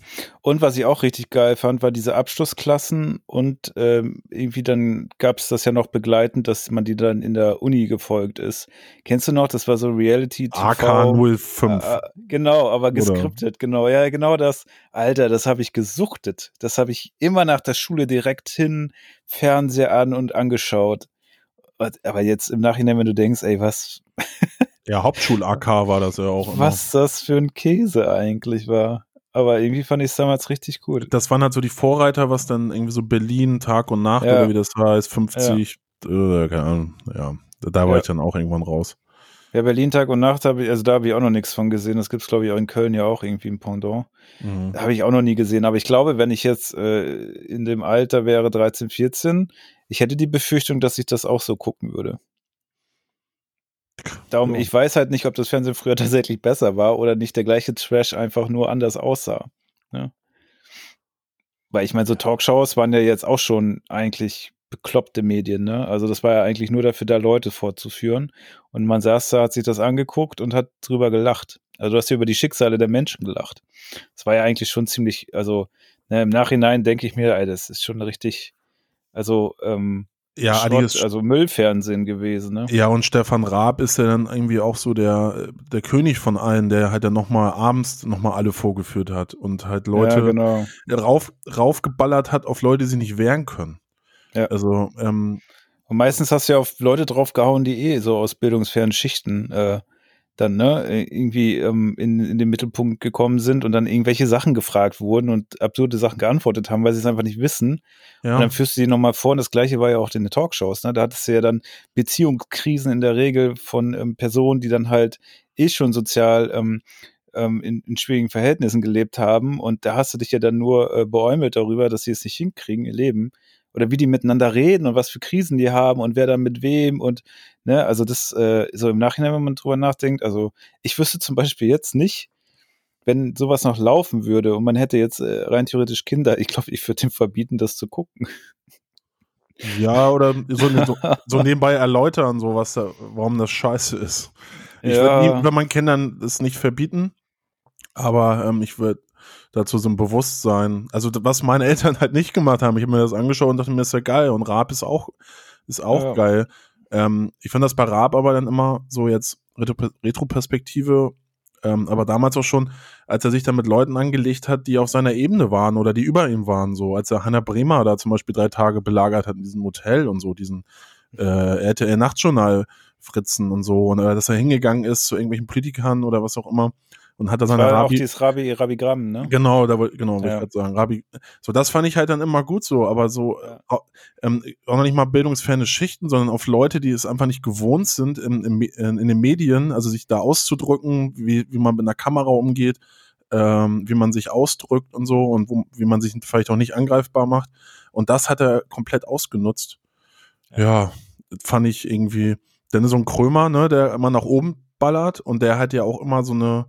C: Und was ich auch richtig geil fand, war diese Abschlussklassen und ähm, irgendwie dann gab es das ja noch begleitend, dass man die dann in der Uni gefolgt ist. Kennst du noch? Das war so Reality
B: TV. AK05.
C: Äh, genau, aber geskriptet, genau. Ja, genau das. Alter, das habe ich gesuchtet. Das habe ich immer nach der Schule direkt hin, Fernseher an und angeschaut. Aber jetzt im Nachhinein, wenn du denkst, ey, was
B: Ja, Hauptschul-AK war das ja auch.
C: Immer. Was das für ein Käse eigentlich war. Aber irgendwie fand ich es damals richtig gut.
B: Das waren halt so die Vorreiter, was dann irgendwie so Berlin, Tag und Nacht ja. oder wie das heißt, 50, ja. äh, keine Ahnung, ja. Da war ja. ich dann auch irgendwann raus.
C: Ja, Berlin Tag und Nacht habe ich, also da habe ich auch noch nichts von gesehen. Das gibt es, glaube ich, auch in Köln ja auch irgendwie im Pendant. Mhm. Habe ich auch noch nie gesehen. Aber ich glaube, wenn ich jetzt äh, in dem Alter wäre, 13, 14, ich hätte die Befürchtung, dass ich das auch so gucken würde. Darum, ich weiß halt nicht, ob das Fernsehen früher tatsächlich besser war oder nicht der gleiche Trash einfach nur anders aussah. Ne? Weil ich meine, so Talkshows waren ja jetzt auch schon eigentlich bekloppte Medien, ne? Also das war ja eigentlich nur dafür da, Leute vorzuführen. Und man saß da, hat sich das angeguckt und hat drüber gelacht. Also du hast ja über die Schicksale der Menschen gelacht. Das war ja eigentlich schon ziemlich, also ne, im Nachhinein denke ich mir, ey, das ist schon richtig, also ähm,
B: ja,
C: Schrott, also Müllfernsehen gewesen, ne?
B: Ja, und Stefan Raab ist ja dann irgendwie auch so der, der König von allen, der halt dann nochmal abends nochmal alle vorgeführt hat und halt Leute ja, genau. rauf, raufgeballert hat auf Leute, die sich nicht wehren können. Ja. Also, ähm,
C: und meistens hast du ja auf Leute draufgehauen, die eh so aus bildungsfernen Schichten äh, dann ne, irgendwie ähm, in, in den Mittelpunkt gekommen sind und dann irgendwelche Sachen gefragt wurden und absurde Sachen geantwortet haben, weil sie es einfach nicht wissen. Ja. Und dann führst du sie nochmal vor und das gleiche war ja auch in den Talkshows. Ne? Da hattest du ja dann Beziehungskrisen in der Regel von ähm, Personen, die dann halt eh schon sozial ähm, ähm, in, in schwierigen Verhältnissen gelebt haben und da hast du dich ja dann nur äh, beäumelt darüber, dass sie es nicht hinkriegen, ihr Leben oder wie die miteinander reden und was für Krisen die haben und wer dann mit wem und ne, also das äh, so im Nachhinein, wenn man drüber nachdenkt, also ich wüsste zum Beispiel jetzt nicht, wenn sowas noch laufen würde und man hätte jetzt äh, rein theoretisch Kinder, ich glaube, ich würde dem verbieten, das zu gucken.
B: Ja, oder so, so, so nebenbei erläutern, so was da, warum das scheiße ist. Ich ja. würde wenn man Kindern das nicht verbieten, aber ähm, ich würde dazu so ein Bewusstsein. Also was meine Eltern halt nicht gemacht haben. Ich habe mir das angeschaut und dachte mir, ist ja geil. Und Raab ist auch, ist auch ja. geil. Ähm, ich fand das bei Raab aber dann immer so jetzt Retroperspektive, ähm, aber damals auch schon, als er sich dann mit Leuten angelegt hat, die auf seiner Ebene waren oder die über ihm waren, so als er Hannah Bremer da zum Beispiel drei Tage belagert hat in diesem Hotel und so, diesen äh, RTL Nachtjournal Fritzen und so, und äh, dass er hingegangen ist zu irgendwelchen Politikern oder was auch immer und hat da seine
C: Rabi. Auch dieses Rabi, Rabi Gramm, ne?
B: Genau, da genau, ja. ich gerade sagen. Rabi. So, das fand ich halt dann immer gut so, aber so ja. ähm, auch noch nicht mal bildungsferne Schichten, sondern auf Leute, die es einfach nicht gewohnt sind, im, im, in den Medien, also sich da auszudrücken, wie, wie man mit einer Kamera umgeht, ähm, wie man sich ausdrückt und so und wo, wie man sich vielleicht auch nicht angreifbar macht. Und das hat er komplett ausgenutzt. Ja, ja fand ich irgendwie. Denn so ein Krömer, ne, der immer nach oben ballert und der hat ja auch immer so eine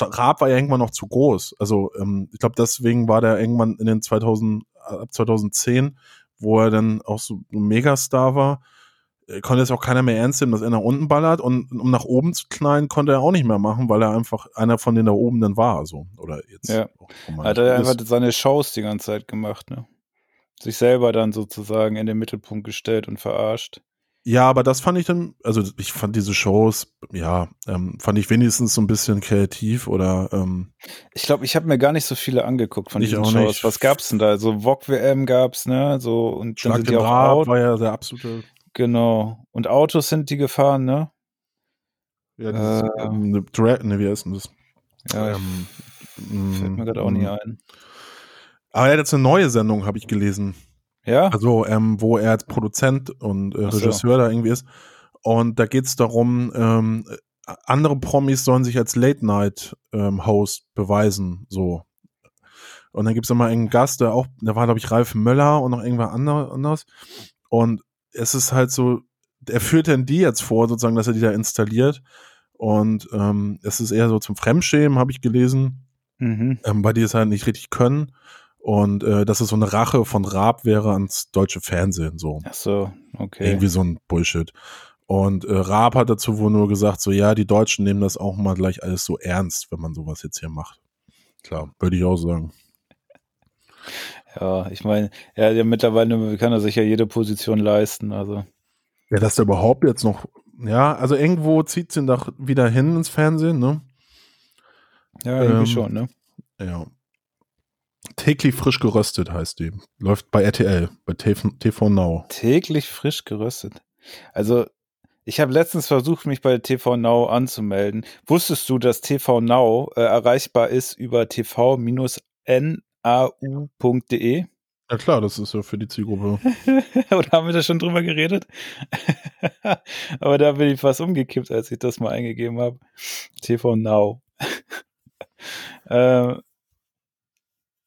B: Raab war ja irgendwann noch zu groß. Also ähm, ich glaube, deswegen war der irgendwann in den 2000, ab 2010, wo er dann auch so ein Megastar war, äh, konnte jetzt auch keiner mehr ernst nehmen, dass er nach unten ballert und um nach oben zu knallen, konnte er auch nicht mehr machen, weil er einfach einer von den da oben dann war. So. Oder jetzt.
C: Ja. Hat er einfach seine Shows die ganze Zeit gemacht, ne? Sich selber dann sozusagen in den Mittelpunkt gestellt und verarscht.
B: Ja, aber das fand ich dann, also ich fand diese Shows, ja, ähm, fand ich wenigstens so ein bisschen kreativ oder ähm,
C: Ich glaube, ich habe mir gar nicht so viele angeguckt von diesen Shows. Nicht. Was gab's denn da? So Vogue WM gab's, ne? So und
B: Schlag dann sind die auch Rad war ja der absolute.
C: Genau. Und Autos sind die gefahren, ne?
B: Ja, das äh, ist, ähm, Drag, ne, wie heißt denn das?
C: Ja,
B: Ähm,
C: fällt mir gerade auch nicht ein.
B: Aber er hat jetzt eine neue Sendung, habe ich gelesen.
C: Ja?
B: Also, ähm, wo er als Produzent und äh,
C: Ach so.
B: Regisseur da irgendwie ist. Und da geht es darum, ähm, andere Promis sollen sich als Late-Night-Host beweisen. So. Und dann gibt es immer einen Gast, der auch, da war, glaube ich, Ralf Möller und noch irgendwer ander- anders. Und es ist halt so, er führt dann die jetzt vor, sozusagen, dass er die da installiert. Und ähm, es ist eher so zum Fremdschämen, habe ich gelesen
C: Mhm.
B: ähm, weil die es halt nicht richtig können. Und äh, dass es so eine Rache von Raab wäre ans deutsche Fernsehen, so.
C: Ach so, okay.
B: Irgendwie so ein Bullshit. Und äh, Raab hat dazu wohl nur gesagt, so ja, die Deutschen nehmen das auch mal gleich alles so ernst, wenn man sowas jetzt hier macht. Klar, würde ich auch sagen.
C: Ja, ich meine, ja, ja, mittlerweile kann er sich ja jede Position leisten. Also,
B: Ja, dass der überhaupt jetzt noch, ja, also irgendwo zieht ihn doch wieder hin ins Fernsehen, ne?
C: ja, irgendwie
B: Ähm,
C: schon, ne?
B: Ja. Täglich frisch geröstet heißt die. Läuft bei RTL, bei TV, Now.
C: Täglich frisch geröstet. Also, ich habe letztens versucht, mich bei TV Now anzumelden. Wusstest du, dass TV Now äh, erreichbar ist über tv-nau.de?
B: Ja klar, das ist ja für die Zielgruppe.
C: Oder haben wir da schon drüber geredet? Aber da bin ich fast umgekippt, als ich das mal eingegeben habe. TV Now. äh,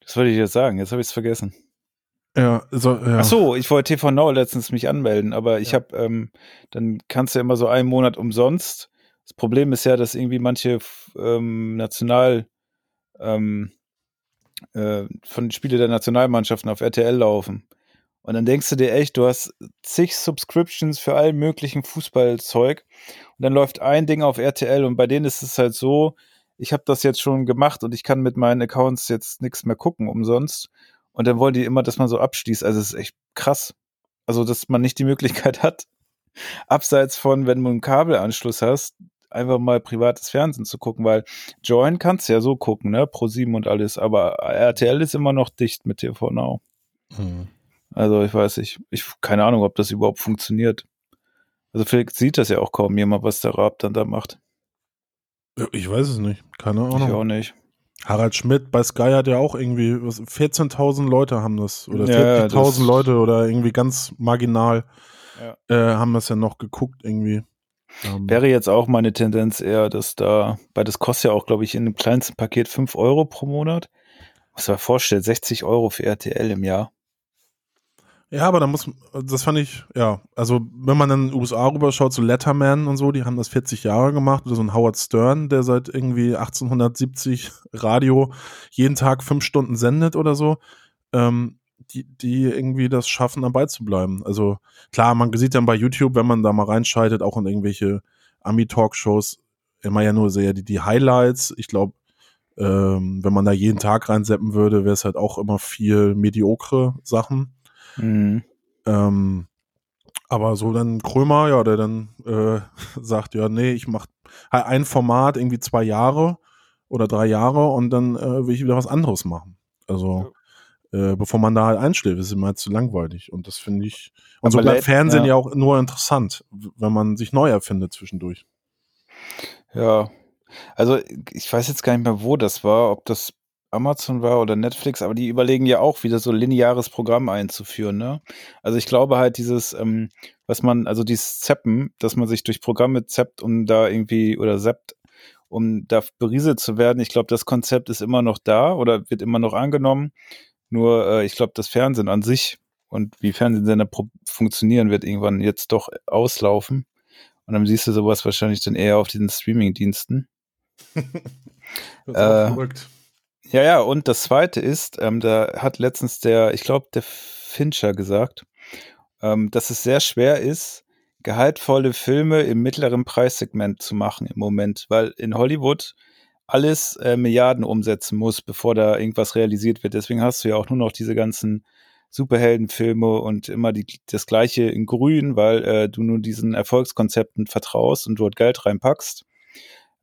C: was wollte ich jetzt sagen? Jetzt habe ich es vergessen.
B: Ja, so, ja.
C: Ach so, ich wollte TV Now letztens mich anmelden, aber ich
B: Ja.
C: habe, ähm, dann kannst du immer so einen Monat umsonst. Das Problem ist ja, dass irgendwie manche ähm, National ähm, äh, von Spiele der Nationalmannschaften auf RTL laufen. Und dann denkst du dir echt, du hast zig Subscriptions für all möglichen Fußballzeug und dann läuft ein Ding auf RTL und bei denen ist es halt so, ich habe das jetzt schon gemacht und ich kann mit meinen Accounts jetzt nichts mehr gucken umsonst. Und dann wollen die immer, dass man so abschließt. Also es ist echt krass. Also, dass man nicht die Möglichkeit hat, abseits von, wenn du einen Kabelanschluss hast, einfach mal privates Fernsehen zu gucken, weil Join kannst du ja so gucken, ne? Pro 7 und alles, aber RTL ist immer noch dicht mit TV Now.
B: Hm.
C: Also ich weiß nicht, ich keine Ahnung, ob das überhaupt funktioniert. Also vielleicht sieht das ja auch kaum jemand, was der Raab dann da macht.
B: Ja, Ich weiß es nicht. Keine
C: Ich
B: Ahnung.
C: auch nicht.
B: Harald Schmidt bei Sky hat ja auch irgendwie, was, 14.000 Leute haben das. Oder
C: Ja, ja,
B: 40.000
C: das-
B: Leute oder irgendwie ganz marginal
C: Ja.
B: äh, haben das ja noch geguckt irgendwie. Ähm,
C: Wäre jetzt auch meine Tendenz eher, dass da, weil das kostet ja auch, glaube ich, in dem kleinsten Paket 5 Euro pro Monat. Was man vorstellt, 60 Euro für RTL im Jahr.
B: Ja, aber da muss, das fand ich, ja, also wenn man in den USA rüberschaut, so Letterman und so, die haben das 40 Jahre gemacht, oder so ein Howard Stern, der seit irgendwie 1870 Radio jeden Tag fünf Stunden sendet oder so, ähm, die, die irgendwie das schaffen, dabei zu bleiben. Also klar, man sieht dann bei YouTube, wenn man da mal reinschaltet, auch in irgendwelche Ami-Talkshows, immer ja nur sehr die, die Highlights. Ich glaube, ähm, wenn man da jeden Tag reinseppen würde, wäre es halt auch immer viel mediokre Sachen.
C: Mhm.
B: Ähm, aber so dann Krömer, ja, der dann äh, sagt, ja, nee, ich mach halt ein Format irgendwie zwei Jahre oder drei Jahre und dann äh, will ich wieder was anderes machen. Also äh, bevor man da halt einschläft, ist immer halt zu langweilig. Und das finde ich. Und so
C: Aber
B: bleibt
C: late-
B: Fernsehen
C: ja.
B: ja. auch nur interessant, wenn man sich neu erfindet zwischendurch.
C: Ja. Also ich weiß jetzt gar nicht mehr, wo das war, ob das Amazon war oder Netflix, aber die überlegen ja auch wieder so lineares Programm einzuführen, ne? Also ich glaube halt dieses, ähm, was man, also dieses Zappen, dass man sich durch Programme zappt, um da irgendwie, oder zappt, um da berieselt zu werden, ich glaube, das Konzept ist immer noch da oder wird immer noch angenommen. Nur äh, ich glaube, das Fernsehen an sich und wie Fernsehsender funktionieren, wird irgendwann jetzt doch auslaufen. Und dann siehst du sowas wahrscheinlich dann eher auf diesen Streaming-Diensten.
B: Das
C: ist Äh,
B: verrückt.
C: Ja, ja, und das zweite ist, ähm, da hat letztens der, ich glaube, der Fincher gesagt, ähm, dass es sehr schwer ist, gehaltvolle Filme im mittleren Preissegment zu machen im Moment, weil in Hollywood alles äh, Milliarden umsetzen muss, bevor da irgendwas realisiert wird. Deswegen hast du ja auch nur noch diese ganzen Superheldenfilme und immer die, das gleiche in grün, weil äh, du nur diesen Erfolgskonzepten vertraust und dort Geld reinpackst.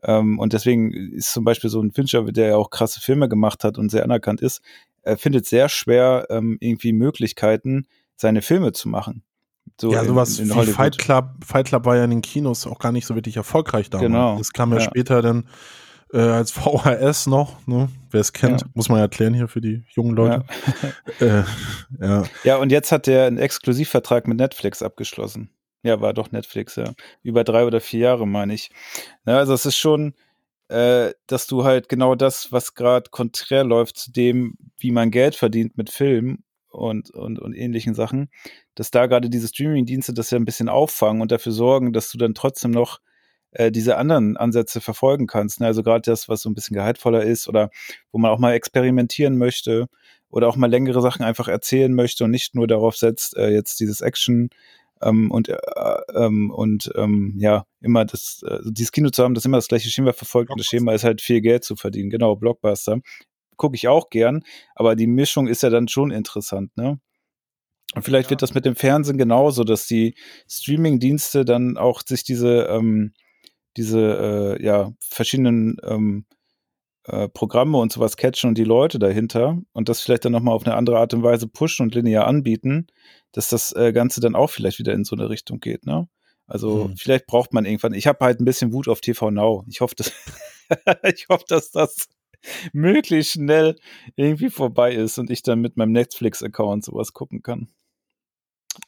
C: Ähm, und deswegen ist zum Beispiel so ein Fincher, der ja auch krasse Filme gemacht hat und sehr anerkannt ist, er findet sehr schwer ähm, irgendwie Möglichkeiten, seine Filme zu machen. So
B: ja,
C: in-
B: sowas
C: in
B: wie
C: Hollywood.
B: Fight Club. Fight Club war ja in den Kinos auch gar nicht so wirklich erfolgreich damals.
C: Genau,
B: Das kam ja,
C: ja.
B: später dann äh, als VHS noch, ne? Wer es kennt,
C: Ja.
B: muss man ja erklären hier für die jungen Leute. Ja, äh, ja.
C: Ja, und jetzt hat der einen Exklusivvertrag mit Netflix abgeschlossen. Ja, war doch Netflix, ja. Über drei oder vier Jahre, meine ich. Ja, also es ist schon, äh, dass du halt genau das, was gerade konträr läuft zu dem, wie man Geld verdient mit Filmen und, und, und ähnlichen Sachen, dass da gerade diese Streaming-Dienste das ja ein bisschen auffangen und dafür sorgen, dass du dann trotzdem noch äh, diese anderen Ansätze verfolgen kannst. Ne? Also gerade das, was so ein bisschen gehaltvoller ist oder wo man auch mal experimentieren möchte oder auch mal längere Sachen einfach erzählen möchte und nicht nur darauf setzt, äh, jetzt dieses Action ähm, und, äh, ähm, und ähm, ja, immer das, äh, dieses Kino zu haben, das immer das gleiche Schema verfolgt. Und das Schema ist halt viel Geld zu verdienen. Genau, Blockbuster. Gucke ich auch gern, aber die Mischung ist ja dann schon interessant, ne? Und vielleicht wird das mit dem Fernsehen genauso, dass die Streaming-Dienste dann auch sich diese, ähm, diese äh, ja, verschiedenen ähm, äh, Programme und sowas catchen und die Leute dahinter und das vielleicht dann nochmal auf eine andere Art und Weise pushen und linear anbieten, dass das äh, Ganze dann auch vielleicht wieder in so eine Richtung geht, ne? Also
B: Hm.
C: vielleicht braucht man irgendwann, ich habe halt ein bisschen Wut auf TV Now. Ich hoffe, dass, ich hoffe, dass das möglichst schnell irgendwie vorbei ist und ich dann mit meinem Netflix-Account sowas gucken kann.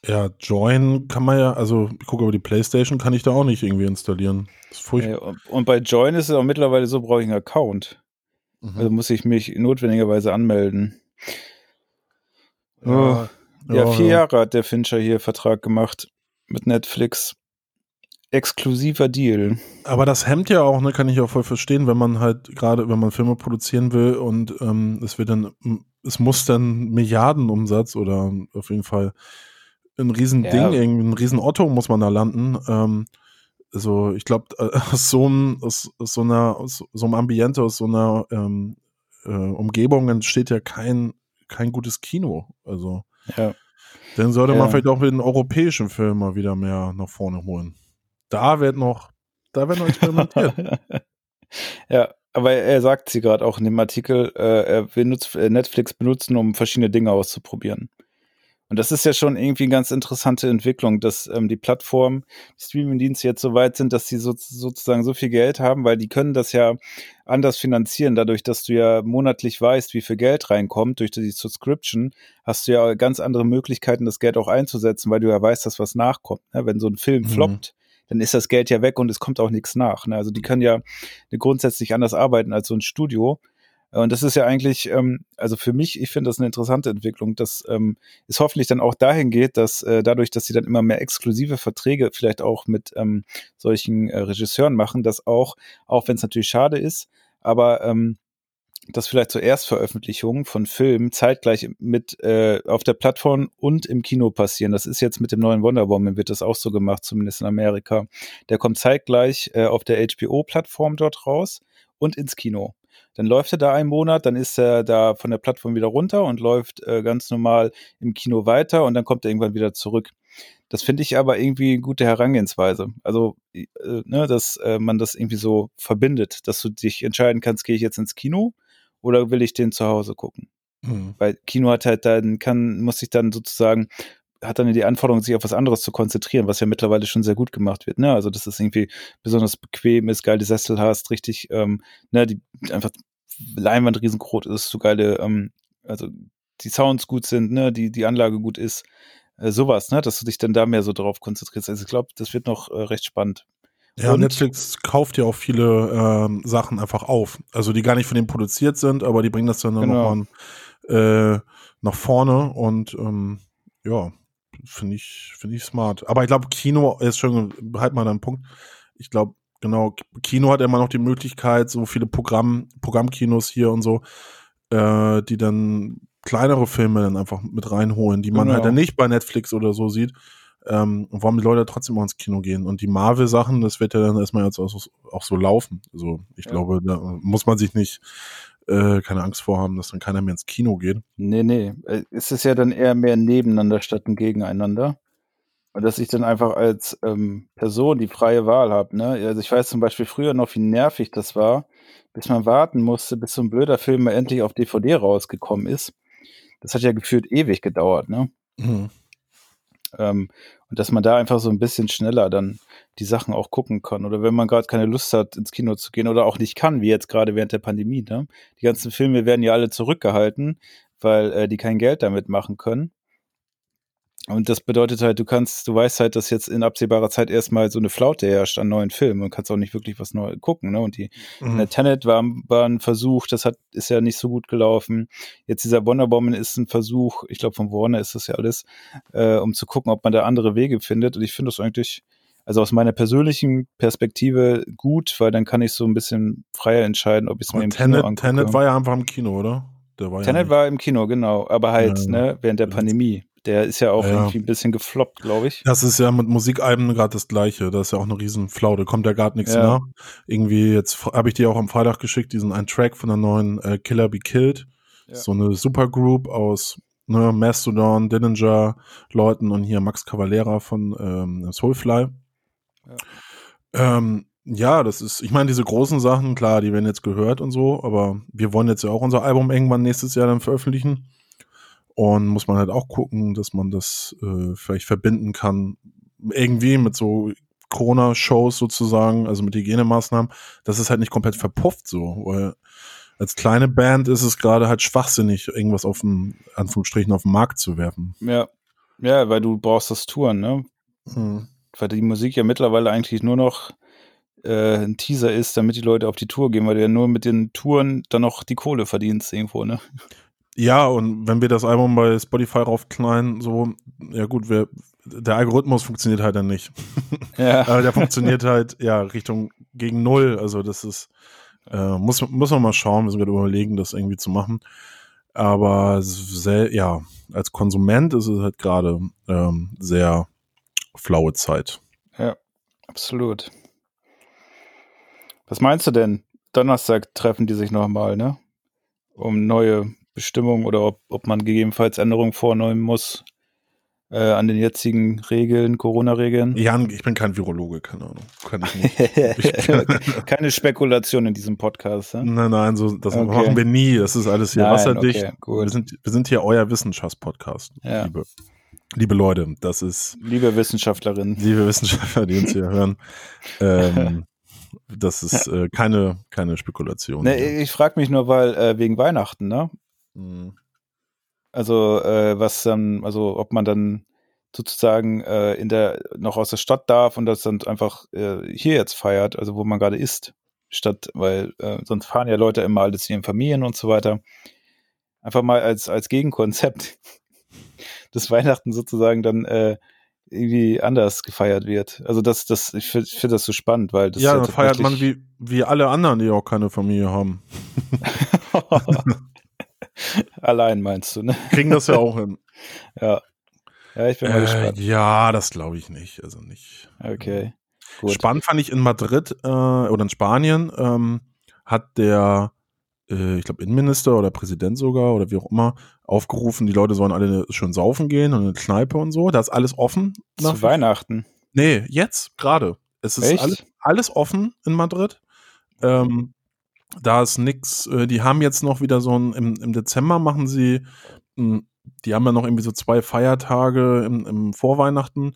B: ja, Join kann man ja, also ich gucke über die Playstation, kann ich da auch nicht irgendwie installieren. Das ist furchtbar.
C: Und- Und bei Join ist es auch mittlerweile so, brauche ich einen Account.
B: Mhm.
C: Also muss ich mich notwendigerweise anmelden. Oh. Ja, vier Jahre hat der Fincher hier Vertrag gemacht mit Netflix. Exklusiver Deal.
B: Aber das hemmt ja auch, ne, kann ich auch voll verstehen, wenn man halt gerade, wenn man Filme produzieren will und ähm, es wird dann, es muss dann Milliardenumsatz oder auf jeden Fall ein riesen
C: Ja.
B: Ein riesen Otto muss man da landen. Ähm, also ich glaube, aus so einem, aus, aus so einer, aus so einem Ambiente, aus so einer ähm, äh, Umgebung entsteht ja kein, kein gutes Kino. Also
C: Ja.
B: dann sollte
C: Ja.
B: man vielleicht auch mit den europäischen Filmen mal wieder mehr nach vorne holen. Da wird noch, da wird noch experimentiert.
C: ja, aber er sagt sie gerade auch in dem Artikel, äh, er benutzt, äh, Netflix benutzen, um verschiedene Dinge auszuprobieren. Und das ist ja schon irgendwie eine ganz interessante Entwicklung, dass ähm, die Plattformen, die Streaming-Dienste jetzt so weit sind, dass sie so, sozusagen so viel Geld haben, weil die können das ja anders finanzieren. Dadurch, dass du ja monatlich weißt, wie viel Geld reinkommt durch die Subscription, hast du ja ganz andere Möglichkeiten, das Geld auch einzusetzen, weil du ja weißt, dass was nachkommt. Ne? Wenn so ein Film
B: Mhm.
C: floppt, dann ist das Geld ja weg und es kommt auch nichts nach. Ne? Also die können ja grundsätzlich anders arbeiten als so ein Studio. Und das ist ja eigentlich, ähm, also für mich, ich finde das eine interessante Entwicklung, dass ähm, es hoffentlich dann auch dahin geht, dass äh, dadurch, dass sie dann immer mehr exklusive Verträge vielleicht auch mit ähm, solchen äh, Regisseuren machen, dass auch, auch wenn es natürlich schade ist, aber ähm, dass vielleicht zur Erstveröffentlichung von Filmen zeitgleich mit äh, auf der Plattform und im Kino passieren. Das ist jetzt mit dem neuen Wonder Woman wird das auch so gemacht, zumindest in Amerika. Der kommt zeitgleich äh, auf der HBO-Plattform dort raus und ins Kino. Dann läuft er da einen Monat, dann ist er da von der Plattform wieder runter und läuft äh, ganz normal im Kino weiter und dann kommt er irgendwann wieder zurück. Das finde ich aber irgendwie eine gute Herangehensweise. Also, äh, ne, dass äh, man das irgendwie so verbindet, dass du dich entscheiden kannst, gehe ich jetzt ins Kino oder will ich den zu Hause gucken?
B: Hm.
C: Weil Kino hat halt dann, kann, muss sich dann sozusagen, hat dann die Anforderung, sich auf was anderes zu konzentrieren, was ja mittlerweile schon sehr gut gemacht wird. Ne? Also, dass es irgendwie besonders bequem ist, geile Sessel hast, richtig, ähm, ne, die einfach Leinwand riesengroß ist, so geile, ähm, also die Sounds gut sind, ne, die, die Anlage gut ist, äh, sowas, ne, dass du dich dann da mehr so drauf konzentrierst. Also ich glaube, das wird noch äh, recht spannend.
B: Ja,
C: Und-
B: Netflix kauft ja auch viele ähm, Sachen einfach auf. Also die gar nicht von denen produziert sind, aber die bringen das dann
C: Genau.
B: nochmal äh, nach vorne und ähm, ja, finde ich, finde ich smart. Aber ich glaube, Kino ist schon, halt mal einen Punkt. Ich glaube, genau, Kino hat immer noch die Möglichkeit, so viele Programm, Programmkinos hier und so, äh, die dann kleinere Filme dann einfach mit reinholen, die man
C: Genau.
B: halt dann nicht bei Netflix oder so sieht. Ähm, und warum die Leute trotzdem auch ins Kino gehen. Und die Marvel-Sachen, das wird ja dann erstmal jetzt auch, so- auch so laufen. Also ich
C: Ja.
B: glaube, da muss man sich nicht äh, keine Angst vorhaben, dass dann keiner mehr ins Kino geht.
C: Nee, nee. äh, Es ist ja dann eher mehr nebeneinander statt ein Gegeneinander. Und dass ich dann einfach als ähm, Person die freie Wahl habe. Ne? Also ich weiß zum Beispiel früher noch, wie nervig das war, bis man warten musste, bis so ein blöder Film mal endlich auf DVD rausgekommen ist. Das hat ja gefühlt ewig gedauert, ne?
B: Mhm.
C: Ähm, und dass man da einfach so ein bisschen schneller dann die Sachen auch gucken kann. Oder wenn man gerade keine Lust hat, ins Kino zu gehen oder auch nicht kann, wie jetzt gerade während der Pandemie. Ne? Die ganzen Filme werden ja alle zurückgehalten, weil äh, die kein Geld damit machen können. Und das bedeutet halt, du kannst, du weißt halt, dass jetzt in absehbarer Zeit erstmal so eine Flaute herrscht an neuen Filmen und kannst auch nicht wirklich was neu gucken. Ne? Und die mhm. der Tenet war, war ein Versuch, das hat ist ja nicht so gut gelaufen. Jetzt dieser Wonder Woman ist ein Versuch, ich glaube von Warner ist das ja alles, äh, um zu gucken, ob man da andere Wege findet. Und ich finde das eigentlich, also aus meiner persönlichen Perspektive gut, weil dann kann ich so ein bisschen freier entscheiden, ob ich es mir im
B: Tenet,
C: Kino angucke.
B: Tenet war ja einfach im Kino, oder?
C: Der war Tenet ja war im Kino, genau, aber halt, ja. ne, während der Pandemie. Der ist ja auch ja. irgendwie ein bisschen gefloppt, glaube ich.
B: Das ist ja mit Musikalben gerade das gleiche. Das ist ja auch eine riesen Flaude. Kommt ja gerade nichts ja. mehr. Irgendwie, jetzt habe ich dir auch am Freitag geschickt, diesen einen Track von der neuen äh, Killer Be Killed. Ja. So eine Supergroup aus ne, Mastodon, Dillinger Leuten und hier Max Cavalera von ähm, Soulfly. Ja. Ähm, ja, das ist, ich meine, diese großen Sachen, klar, die werden jetzt gehört und so, aber wir wollen jetzt ja auch unser Album irgendwann nächstes Jahr dann veröffentlichen. Und muss man halt auch gucken, dass man das äh, vielleicht verbinden kann, irgendwie mit so Corona-Shows sozusagen, also mit Hygienemaßnahmen, das ist halt nicht komplett verpufft so, weil als kleine Band ist es gerade halt schwachsinnig, irgendwas auf dem, Anführungsstrichen, auf den Markt zu werfen.
C: Ja. Ja, weil du brauchst das Touren, ne? Hm. Weil die Musik ja mittlerweile eigentlich nur noch äh, ein Teaser ist, damit die Leute auf die Tour gehen, weil du ja nur mit den Touren dann noch die Kohle verdienst irgendwo, ne?
B: Ja, und wenn wir das Album bei Spotify raufknallen, so, ja gut, wir, der Algorithmus funktioniert halt dann nicht. Ja. Aber der funktioniert halt, ja, Richtung gegen Null. Also das ist, äh, muss, muss man mal schauen, wir sind gerade überlegen, das irgendwie zu machen. Aber sehr, ja, als Konsument ist es halt gerade ähm, sehr flaue Zeit.
C: Ja, absolut. Was meinst du denn? Donnerstag treffen die sich nochmal, ne? Um neue Bestimmung oder ob, ob man gegebenenfalls Änderungen vornehmen muss äh, an den jetzigen Regeln, Corona-Regeln.
B: Jan, ich bin kein Virologe, keine Ahnung. Kann ich
C: nicht. Keine Spekulation in diesem Podcast. Ja?
B: Nein, nein, so, das okay. machen wir nie. Das ist alles hier nein, wasserdicht. Okay, wir, sind, wir sind hier euer Wissenschaftspodcast, ja. liebe, liebe Leute. Das ist.
C: Liebe Wissenschaftlerinnen.
B: Liebe Wissenschaftler, die uns hier hören. Ähm, das ist äh, keine, keine Spekulation.
C: Nee, ich frage mich nur, weil äh, wegen Weihnachten, ne? Mhm. Also, äh, was dann, also ob man dann sozusagen äh, in der noch aus der Stadt darf und das dann einfach äh, hier jetzt feiert, also wo man gerade ist, statt, weil äh, sonst fahren ja Leute immer alles in ihren Familien und so weiter. Einfach mal als, als Gegenkonzept des Weihnachten sozusagen dann äh, irgendwie anders gefeiert wird. Also das, das, ich finde find das so spannend, weil das
B: ja, dann feiert man wie, wie alle anderen, die auch keine Familie haben.
C: Allein meinst du, ne?
B: Kriegen das ja auch hin.
C: ja. Ja, ich bin mal äh, gespannt.
B: Ja, das glaube ich nicht. Also nicht.
C: Okay.
B: Gut. Spannend fand ich in Madrid äh, oder in Spanien ähm, hat der, äh, ich glaube, Innenminister oder Präsident sogar oder wie auch immer, aufgerufen, die Leute sollen alle schön saufen gehen und in eine Kneipe und so. Da ist alles offen.
C: Zu Weihnachten.
B: Nee, jetzt, gerade. Es ist alles, alles offen in Madrid. Ähm, da ist nix, äh, die haben jetzt noch wieder so ein, im, im Dezember machen sie, hm, die haben ja noch irgendwie so zwei Feiertage im, im Vorweihnachten,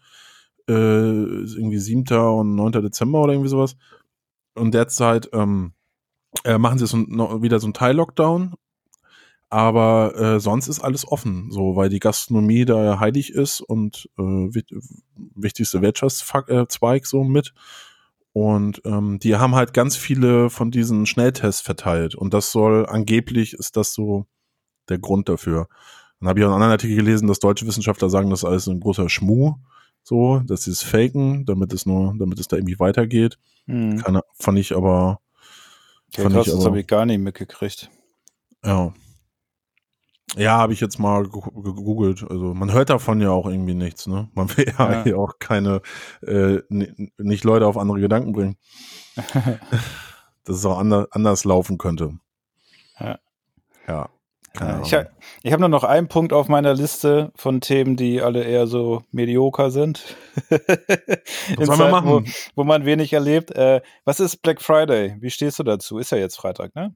B: äh, irgendwie 7. und 9. Dezember oder irgendwie sowas. Und derzeit ähm, äh, machen sie so noch wieder so einen Teil-Lockdown. Aber äh, sonst ist alles offen, so weil die Gastronomie da heilig ist und äh, wichtigste Wirtschaftszweig so mit. Und ähm, die haben halt ganz viele von diesen Schnelltests verteilt. Und das soll angeblich ist das so der Grund dafür. Dann habe ich auch einen anderen Artikel gelesen, dass deutsche Wissenschaftler sagen, das ist alles ein großer Schmuh, so, dass sie es faken, damit es nur, damit es da irgendwie weitergeht. Mhm. Keine, fand ich aber.
C: Fand krass, ich aber, das habe ich gar nicht mitgekriegt.
B: Ja. Ja, habe ich jetzt mal gegoogelt. Also man hört davon ja auch irgendwie nichts. Ne? Man will ja, ja. auch keine, äh, nicht Leute auf andere Gedanken bringen. dass es auch anders, anders laufen könnte.
C: Ja.
B: Ja.
C: ja ich habe hab nur noch einen Punkt auf meiner Liste von Themen, die alle eher so medioker sind.
B: was soll man machen?
C: Wo, wo, man wenig erlebt. Äh, was ist Black Friday? Wie stehst du dazu? Ist ja jetzt Freitag, ne?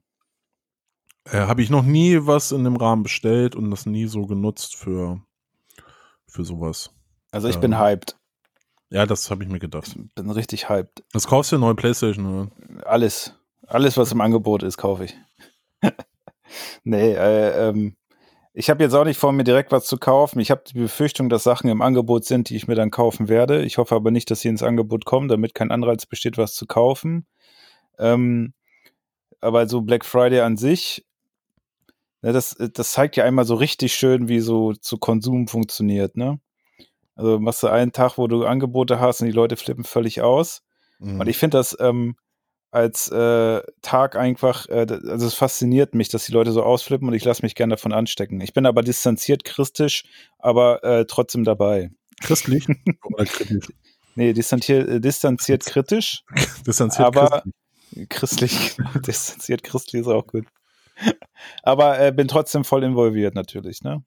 B: Äh, Habe ich noch nie was in dem Rahmen bestellt und das nie so genutzt für, für sowas.
C: Also ich ähm, bin hyped.
B: Ja, das habe ich mir gedacht.
C: Bin richtig hyped.
B: Das kaufst du eine neue Playstation, oder?
C: Alles. Alles, was im Angebot ist, kaufe ich. nee, äh, ähm, ich habe jetzt auch nicht vor, mir direkt was zu kaufen. Ich habe die Befürchtung, dass Sachen im Angebot sind, die ich mir dann kaufen werde. Ich hoffe aber nicht, dass sie ins Angebot kommen, damit kein Anreiz besteht, was zu kaufen. Ähm, aber so Black Friday an sich, ne, das, das zeigt ja einmal so richtig schön, wie so zu Konsum funktioniert. Ne? Also machst du einen Tag, wo du Angebote hast und die Leute flippen völlig aus.
B: Mhm.
C: Und ich finde das ähm, als äh, Tag einfach, äh, also es fasziniert mich, dass die Leute so ausflippen und ich lasse mich gerne davon anstecken. Ich bin aber distanziert christlich, aber äh, trotzdem dabei.
B: Christlich oder kritisch?
C: Nee, distanziert, äh, distanziert kritisch,
B: Distanziert
C: Aber-
B: christlich.
C: christlich, distanziert christlich ist auch gut. Aber äh, bin trotzdem voll involviert natürlich, ne?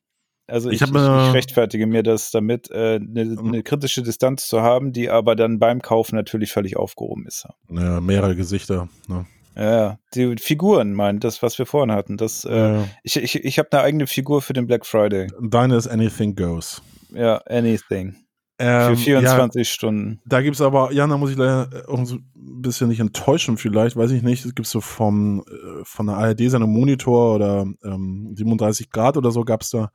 C: Also
B: Ich
C: ich,
B: hab,
C: ich, ich rechtfertige mir das damit, äh, eine eine kritische Distanz zu haben, die aber dann beim Kaufen natürlich völlig aufgehoben ist.
B: Ja, mehrere Gesichter. Ne?
C: Ja, die Figuren, mein, das, was wir vorhin hatten. Das, äh,
B: Äh,
C: ich ich, ich habe eine eigene Figur für den Black Friday.
B: deine ist Anything Goes.
C: Ja, anything.
B: Ähm,
C: Für 24 Stunden.
B: Da gibt es aber, ja, da muss ich leider auch so ein bisschen nicht enttäuschen, vielleicht, weiß ich nicht. Es gibt so vom, äh, von der ARD seine Monitor oder ähm, 37 Grad oder so gab es da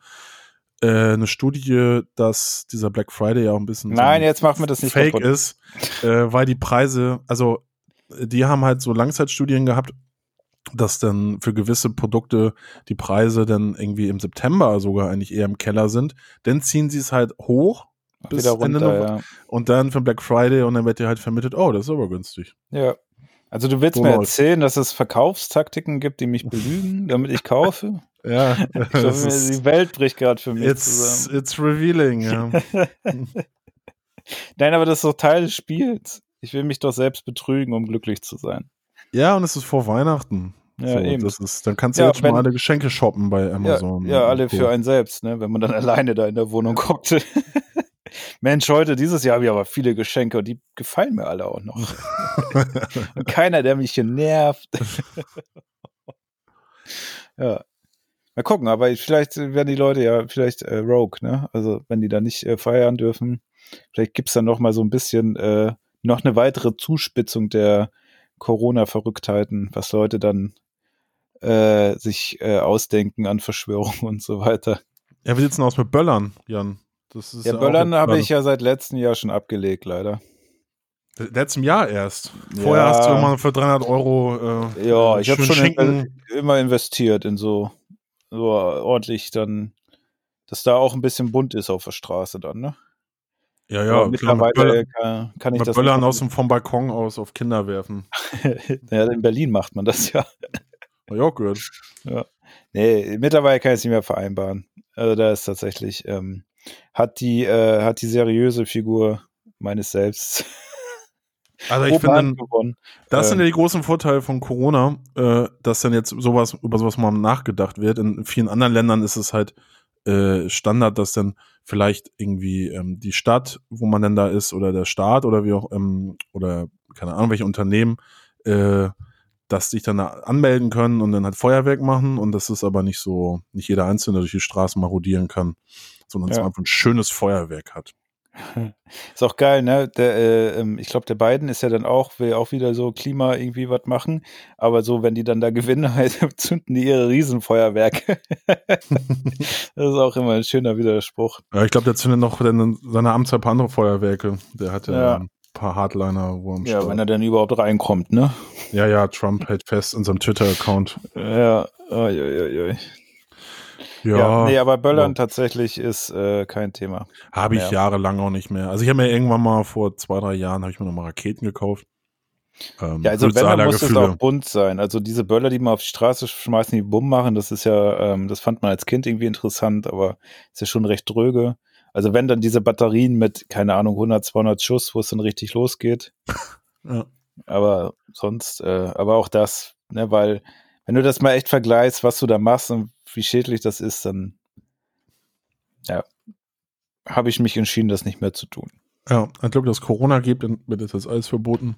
B: äh, eine Studie, dass dieser Black Friday ja auch ein bisschen so
C: Nein,
B: ein
C: jetzt machen wir das nicht
B: Fake
C: kaputt.
B: ist, äh, weil die Preise, also die haben halt so Langzeitstudien gehabt, dass dann für gewisse Produkte die Preise dann irgendwie im September sogar eigentlich eher im Keller sind. Dann ziehen sie es halt hoch bis Ende
C: runter,
B: November. Und dann für Black Friday und dann wird dir halt vermittelt, oh, das ist aber günstig.
C: ja. ja. Also du willst
B: So
C: mir erzählen, dass es Verkaufstaktiken gibt, die mich belügen, damit ich kaufe?
B: Ja,
C: Ich
B: das
C: glaube,
B: ist,
C: die Welt bricht gerade für mich
B: it's,
C: zusammen.
B: it's revealing. Ja.
C: Nein, aber das ist doch Teil des Spiels. Ich will mich doch selbst betrügen, um glücklich zu sein.
B: ja, und es ist vor Weihnachten.
C: Ja,
B: so,
C: eben.
B: Das ist, dann kannst du
C: Ja,
B: jetzt schon mal alle Geschenke shoppen bei
C: Ja,
B: Amazon.
C: ja,
B: und
C: alle
B: Co.
C: für einen selbst, ne? wenn man dann alleine da in der Wohnung guckt. Mensch, heute, dieses Jahr habe ich aber viele Geschenke und die gefallen mir alle auch noch. und keiner, der mich hier nervt. ja. Mal gucken, aber vielleicht werden die Leute ja vielleicht äh, Rogue, ne? Also wenn die da nicht äh, feiern dürfen, vielleicht gibt's dann noch mal so ein bisschen äh, noch eine weitere Zuspitzung der Corona-Verrücktheiten, was Leute dann äh, sich äh, ausdenken an Verschwörungen und so weiter.
B: Ja, wie sieht's denn aus mit Böllern, Jan? Das ist
C: Ja, Böllern habe ich ja seit letztem Jahr schon abgelegt, leider.
B: Letztem Jahr erst. Vorher
C: Ja.
B: hast du immer für 300 Euro äh,
C: Ja, ich habe schon in, immer investiert in so, so ordentlich dann, dass da auch ein bisschen bunt ist auf der Straße dann, ne?
B: Ja,
C: Aber
B: ja, klar, mit,
C: mittlerweile
B: Böller,
C: kann, kann ich
B: mit
C: das
B: Böllern aus dem, vom Balkon aus auf Kinder werfen.
C: ja, in Berlin macht man das ja.
B: Hab ich auch gehört.
C: Nee, mittlerweile kann ich es nicht mehr vereinbaren. Also da ist tatsächlich, ähm, hat die, äh, hat die seriöse Figur meines Selbst
B: Also ich finde,
C: gewonnen.
B: das sind
C: Ähm.
B: ja die großen Vorteile von Corona, äh, dass dann jetzt sowas, über sowas mal nachgedacht wird. In vielen anderen Ländern ist es halt äh, Standard, dass dann vielleicht irgendwie ähm, die Stadt, wo man denn da ist, oder der Staat oder wie auch, ähm, oder keine Ahnung, welche Unternehmen, äh, dass sich dann da anmelden können und dann halt Feuerwerk machen und das ist aber nicht so, nicht jeder Einzelne durch die Straßen marodieren kann, sondern es
C: Ja.
B: einfach ein schönes Feuerwerk hat.
C: Ist auch geil, ne? Der, äh, ähm, ich glaube, der Biden ist ja dann auch, will auch wieder so Klima irgendwie was machen. Aber so, wenn die dann da gewinnen, halt, zünden die ihre Riesenfeuerwerke. das ist auch immer ein schöner Widerspruch.
B: Ja, ich glaube, der zündet noch in seiner Amtszeit ein paar andere Feuerwerke. Der hatte
C: Ja.
B: ein paar Hardliner, wo am
C: Ja,
B: Start-
C: wenn er dann überhaupt reinkommt, ne?
B: ja, ja, Trump hält fest in seinem Twitter-Account.
C: Ja, oi, oi, oi.
B: Ja,
C: ja. Nee, aber Böllern
B: ja.
C: tatsächlich ist äh, kein Thema.
B: habe ich
C: ja.
B: jahrelang auch nicht mehr. Also ich habe mir irgendwann mal vor zwei, drei Jahren habe ich mir noch mal Raketen gekauft. Ähm,
C: Ja, also wenn, dann muss es
B: Gefühle.
C: auch bunt sein. Also diese Böller, die man auf die Straße schmeißen, die Bumm machen, das ist ja, ähm, das fand man als Kind irgendwie interessant, aber ist ja schon recht dröge. Also wenn dann diese Batterien mit, keine Ahnung, 100, 200 Schuss, wo es dann richtig losgeht.
B: Ja.
C: Aber sonst, äh, aber auch das, ne, weil wenn du das mal echt vergleichst, was du da machst und wie schädlich das ist, dann, ja, habe ich mich entschieden, das nicht mehr zu tun.
B: Ja, ich glaube, dass Corona gibt, dann wird das alles verboten.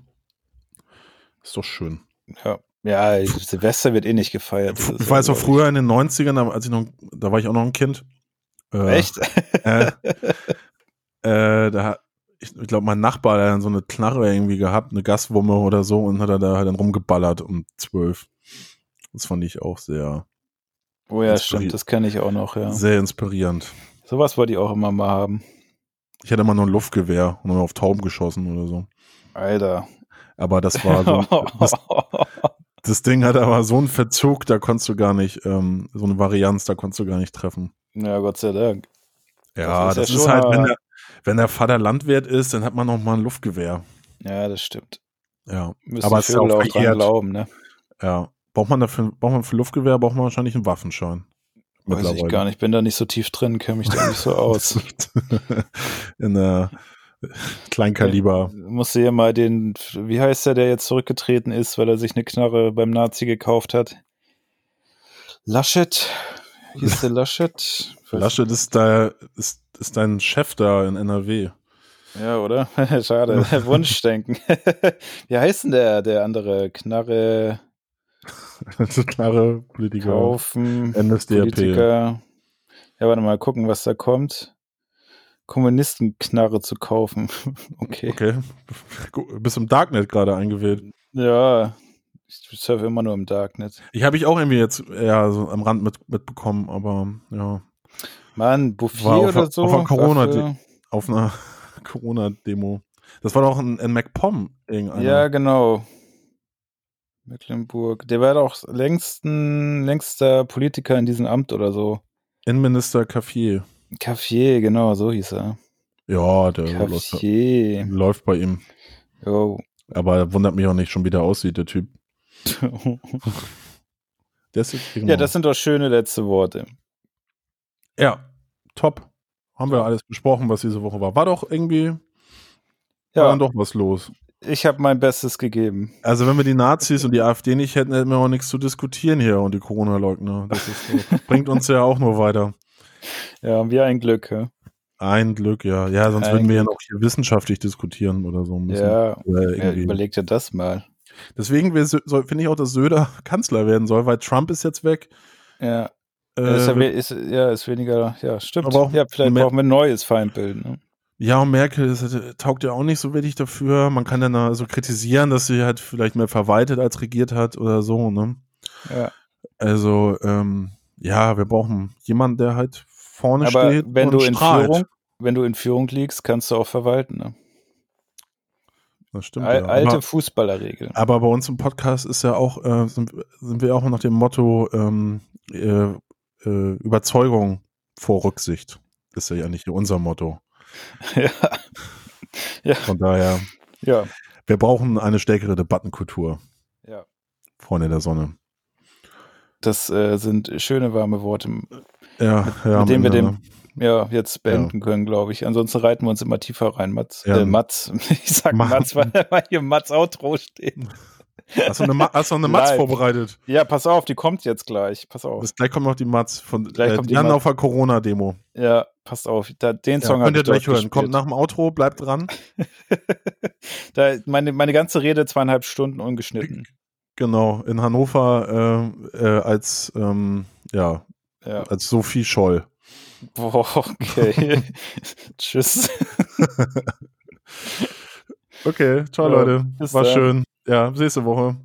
B: Ist doch schön.
C: Ja, ja Silvester wird eh nicht gefeiert.
B: Ich weiß auch früher in den 90ern, da- als ich noch, da war ich auch noch ein Kind. Äh,
C: Echt?
B: Äh, äh, da, ich, ich glaube, mein Nachbar, hat dann so eine Knarre irgendwie gehabt, eine Gaswumme oder so, und hat er da halt dann rumgeballert um zwölf. Das fand ich auch sehr,
C: Oh ja, stimmt, das kenne ich auch noch, ja.
B: sehr inspirierend.
C: Sowas wollte ich auch immer mal haben.
B: Ich hatte immer nur ein Luftgewehr und dann auf Tauben geschossen oder so.
C: Alter.
B: Aber das war so, das, das Ding hat aber so einen Verzug, da konntest du gar nicht, ähm, so eine Varianz, da konntest du gar nicht treffen.
C: Ja, Gott sei Dank.
B: Ja,
C: Das
B: das
C: ist
B: ist,
C: ja schon
B: halt, wenn der, wenn der Vater Landwirt ist, dann hat man noch mal ein Luftgewehr.
C: Ja, das stimmt.
B: Ja,
C: Müssen
B: Aber es ist ja auch
C: dran glauben, ne?
B: ja. Braucht man dafür, braucht man für Luftgewehr, braucht man wahrscheinlich einen Waffenschein.
C: Weiß ich gar nicht, bin da nicht so tief drin, kenne mich da nicht so aus.
B: In der Kleinkaliber.
C: Musste hier mal den, wie heißt der, der jetzt zurückgetreten ist, weil er sich eine Knarre beim Nazi gekauft hat? Laschet? Hieß der Laschet?
B: Laschet ist, da, ist, ist dein Chef da in NRW.
C: Ja, oder? Schade. Wunschdenken. wie heißt denn der, der andere? Knarre
B: klare Politiker.
C: kaufen.
B: NSDAP.
C: Politiker. Ja, warte mal, gucken, was da kommt. Kommunistenknarre zu kaufen. okay.
B: Okay. Bist im Darknet gerade eingewählt.
C: Ja, ich surfe immer nur im Darknet.
B: Ich habe ich auch irgendwie jetzt eher so am Rand mit, mitbekommen, aber ja.
C: Mann, Bouffier
B: War auf
C: oder
B: der-
C: so.
B: auf der Corona-. Auf einer Corona-Demo. Das war doch ein, ein MacPom, irgendeiner.
C: Ja, genau. Mecklenburg. Der war doch längsten, längster Politiker in diesem Amt oder so.
B: Innenminister Caffier.
C: Caffier, genau, so hieß er.
B: Ja, der läuft, läuft bei ihm.
C: Jo.
B: Aber wundert mich auch nicht, schon wieder aussieht, der Typ. Der ist, genau.
C: ja, das sind doch schöne letzte Worte.
B: Ja, top. Haben wir alles besprochen, was diese Woche war. War doch irgendwie, war
C: Ja,
B: dann doch was los.
C: ich habe mein Bestes gegeben.
B: Also wenn wir die Nazis und die AfD nicht hätten, hätten wir auch nichts zu diskutieren hier und die Corona-Leugner. Das ist so, bringt uns ja auch nur weiter.
C: Ja, haben wir ein Glück. Ja,
B: Ein Glück, ja. Ja, sonst
C: Ein
B: würden wir ja noch hier wissenschaftlich diskutieren oder so. Müssen.
C: ja. Ja überleg dir das mal.
B: Deswegen finde ich auch, dass Söder Kanzler werden soll, weil Trump ist jetzt weg.
C: Ja,
B: Äh,
C: ist, ja, ist, ja, ist weniger, ja, stimmt.
B: Aber auch
C: ja, vielleicht brauchen wir ein neues Feindbild. Ne?
B: Ja, und Merkel das, hat- taugt ja auch nicht so wirklich dafür. Man kann dann also kritisieren, dass sie halt vielleicht mehr verwaltet als regiert hat oder so, ne?
C: Ja.
B: Also, ähm, ja, wir brauchen jemanden, der halt vorne
C: Aber
B: steht
C: wenn
B: und
C: du in. Führung, wenn du in Führung liegst, kannst du auch verwalten. Ne?
B: Das stimmt,
C: Al
B: ja.
C: alte
B: Aber,
C: Fußballerregel.
B: aber bei uns im Podcast ist ja auch, äh, sind, sind wir auch nach dem Motto ähm, äh, äh, Überzeugung vor Rücksicht. Ist ja nicht unser Motto.
C: ja. ja,
B: Von daher,
C: ja,
B: wir brauchen eine stärkere Debattenkultur,
C: ja.
B: Freunde der Sonne.
C: Das äh, sind schöne warme Worte,
B: Ja, ja.
C: mit denen wir den ja, jetzt beenden können, glaube ich. Ansonsten reiten wir uns immer tiefer rein, Mats.
B: Ja.
C: Äh, Mats. Ich sag
B: Ma-
C: Mats, weil, weil hier Mats Outro steht.
B: Hast du eine, hast du eine Matz
C: Live.
B: vorbereitet?
C: Ja, pass auf, die kommt jetzt gleich. Pass auf.
B: Bis gleich kommt noch die Matz von
C: Gleich
B: äh,
C: kommt die
B: Jan auf der Corona-Demo.
C: Ja, passt auf. Da, den
B: Ja,
C: Song
B: könnt
C: habe
B: ihr
C: ich dort
B: durchhören. Kommt
C: gespielt.
B: nach dem Outro, bleibt dran.
C: da, meine, meine ganze Rede zweieinhalb Stunden ungeschnitten.
B: Genau, in Hannover äh, äh, als, ähm, ja,
C: Ja.
B: als Sophie Scholl.
C: Boah, okay. Tschüss.
B: Okay, ciao
C: Ja,
B: Leute. War
C: dann.
B: schön. Ja, bis nächste Woche.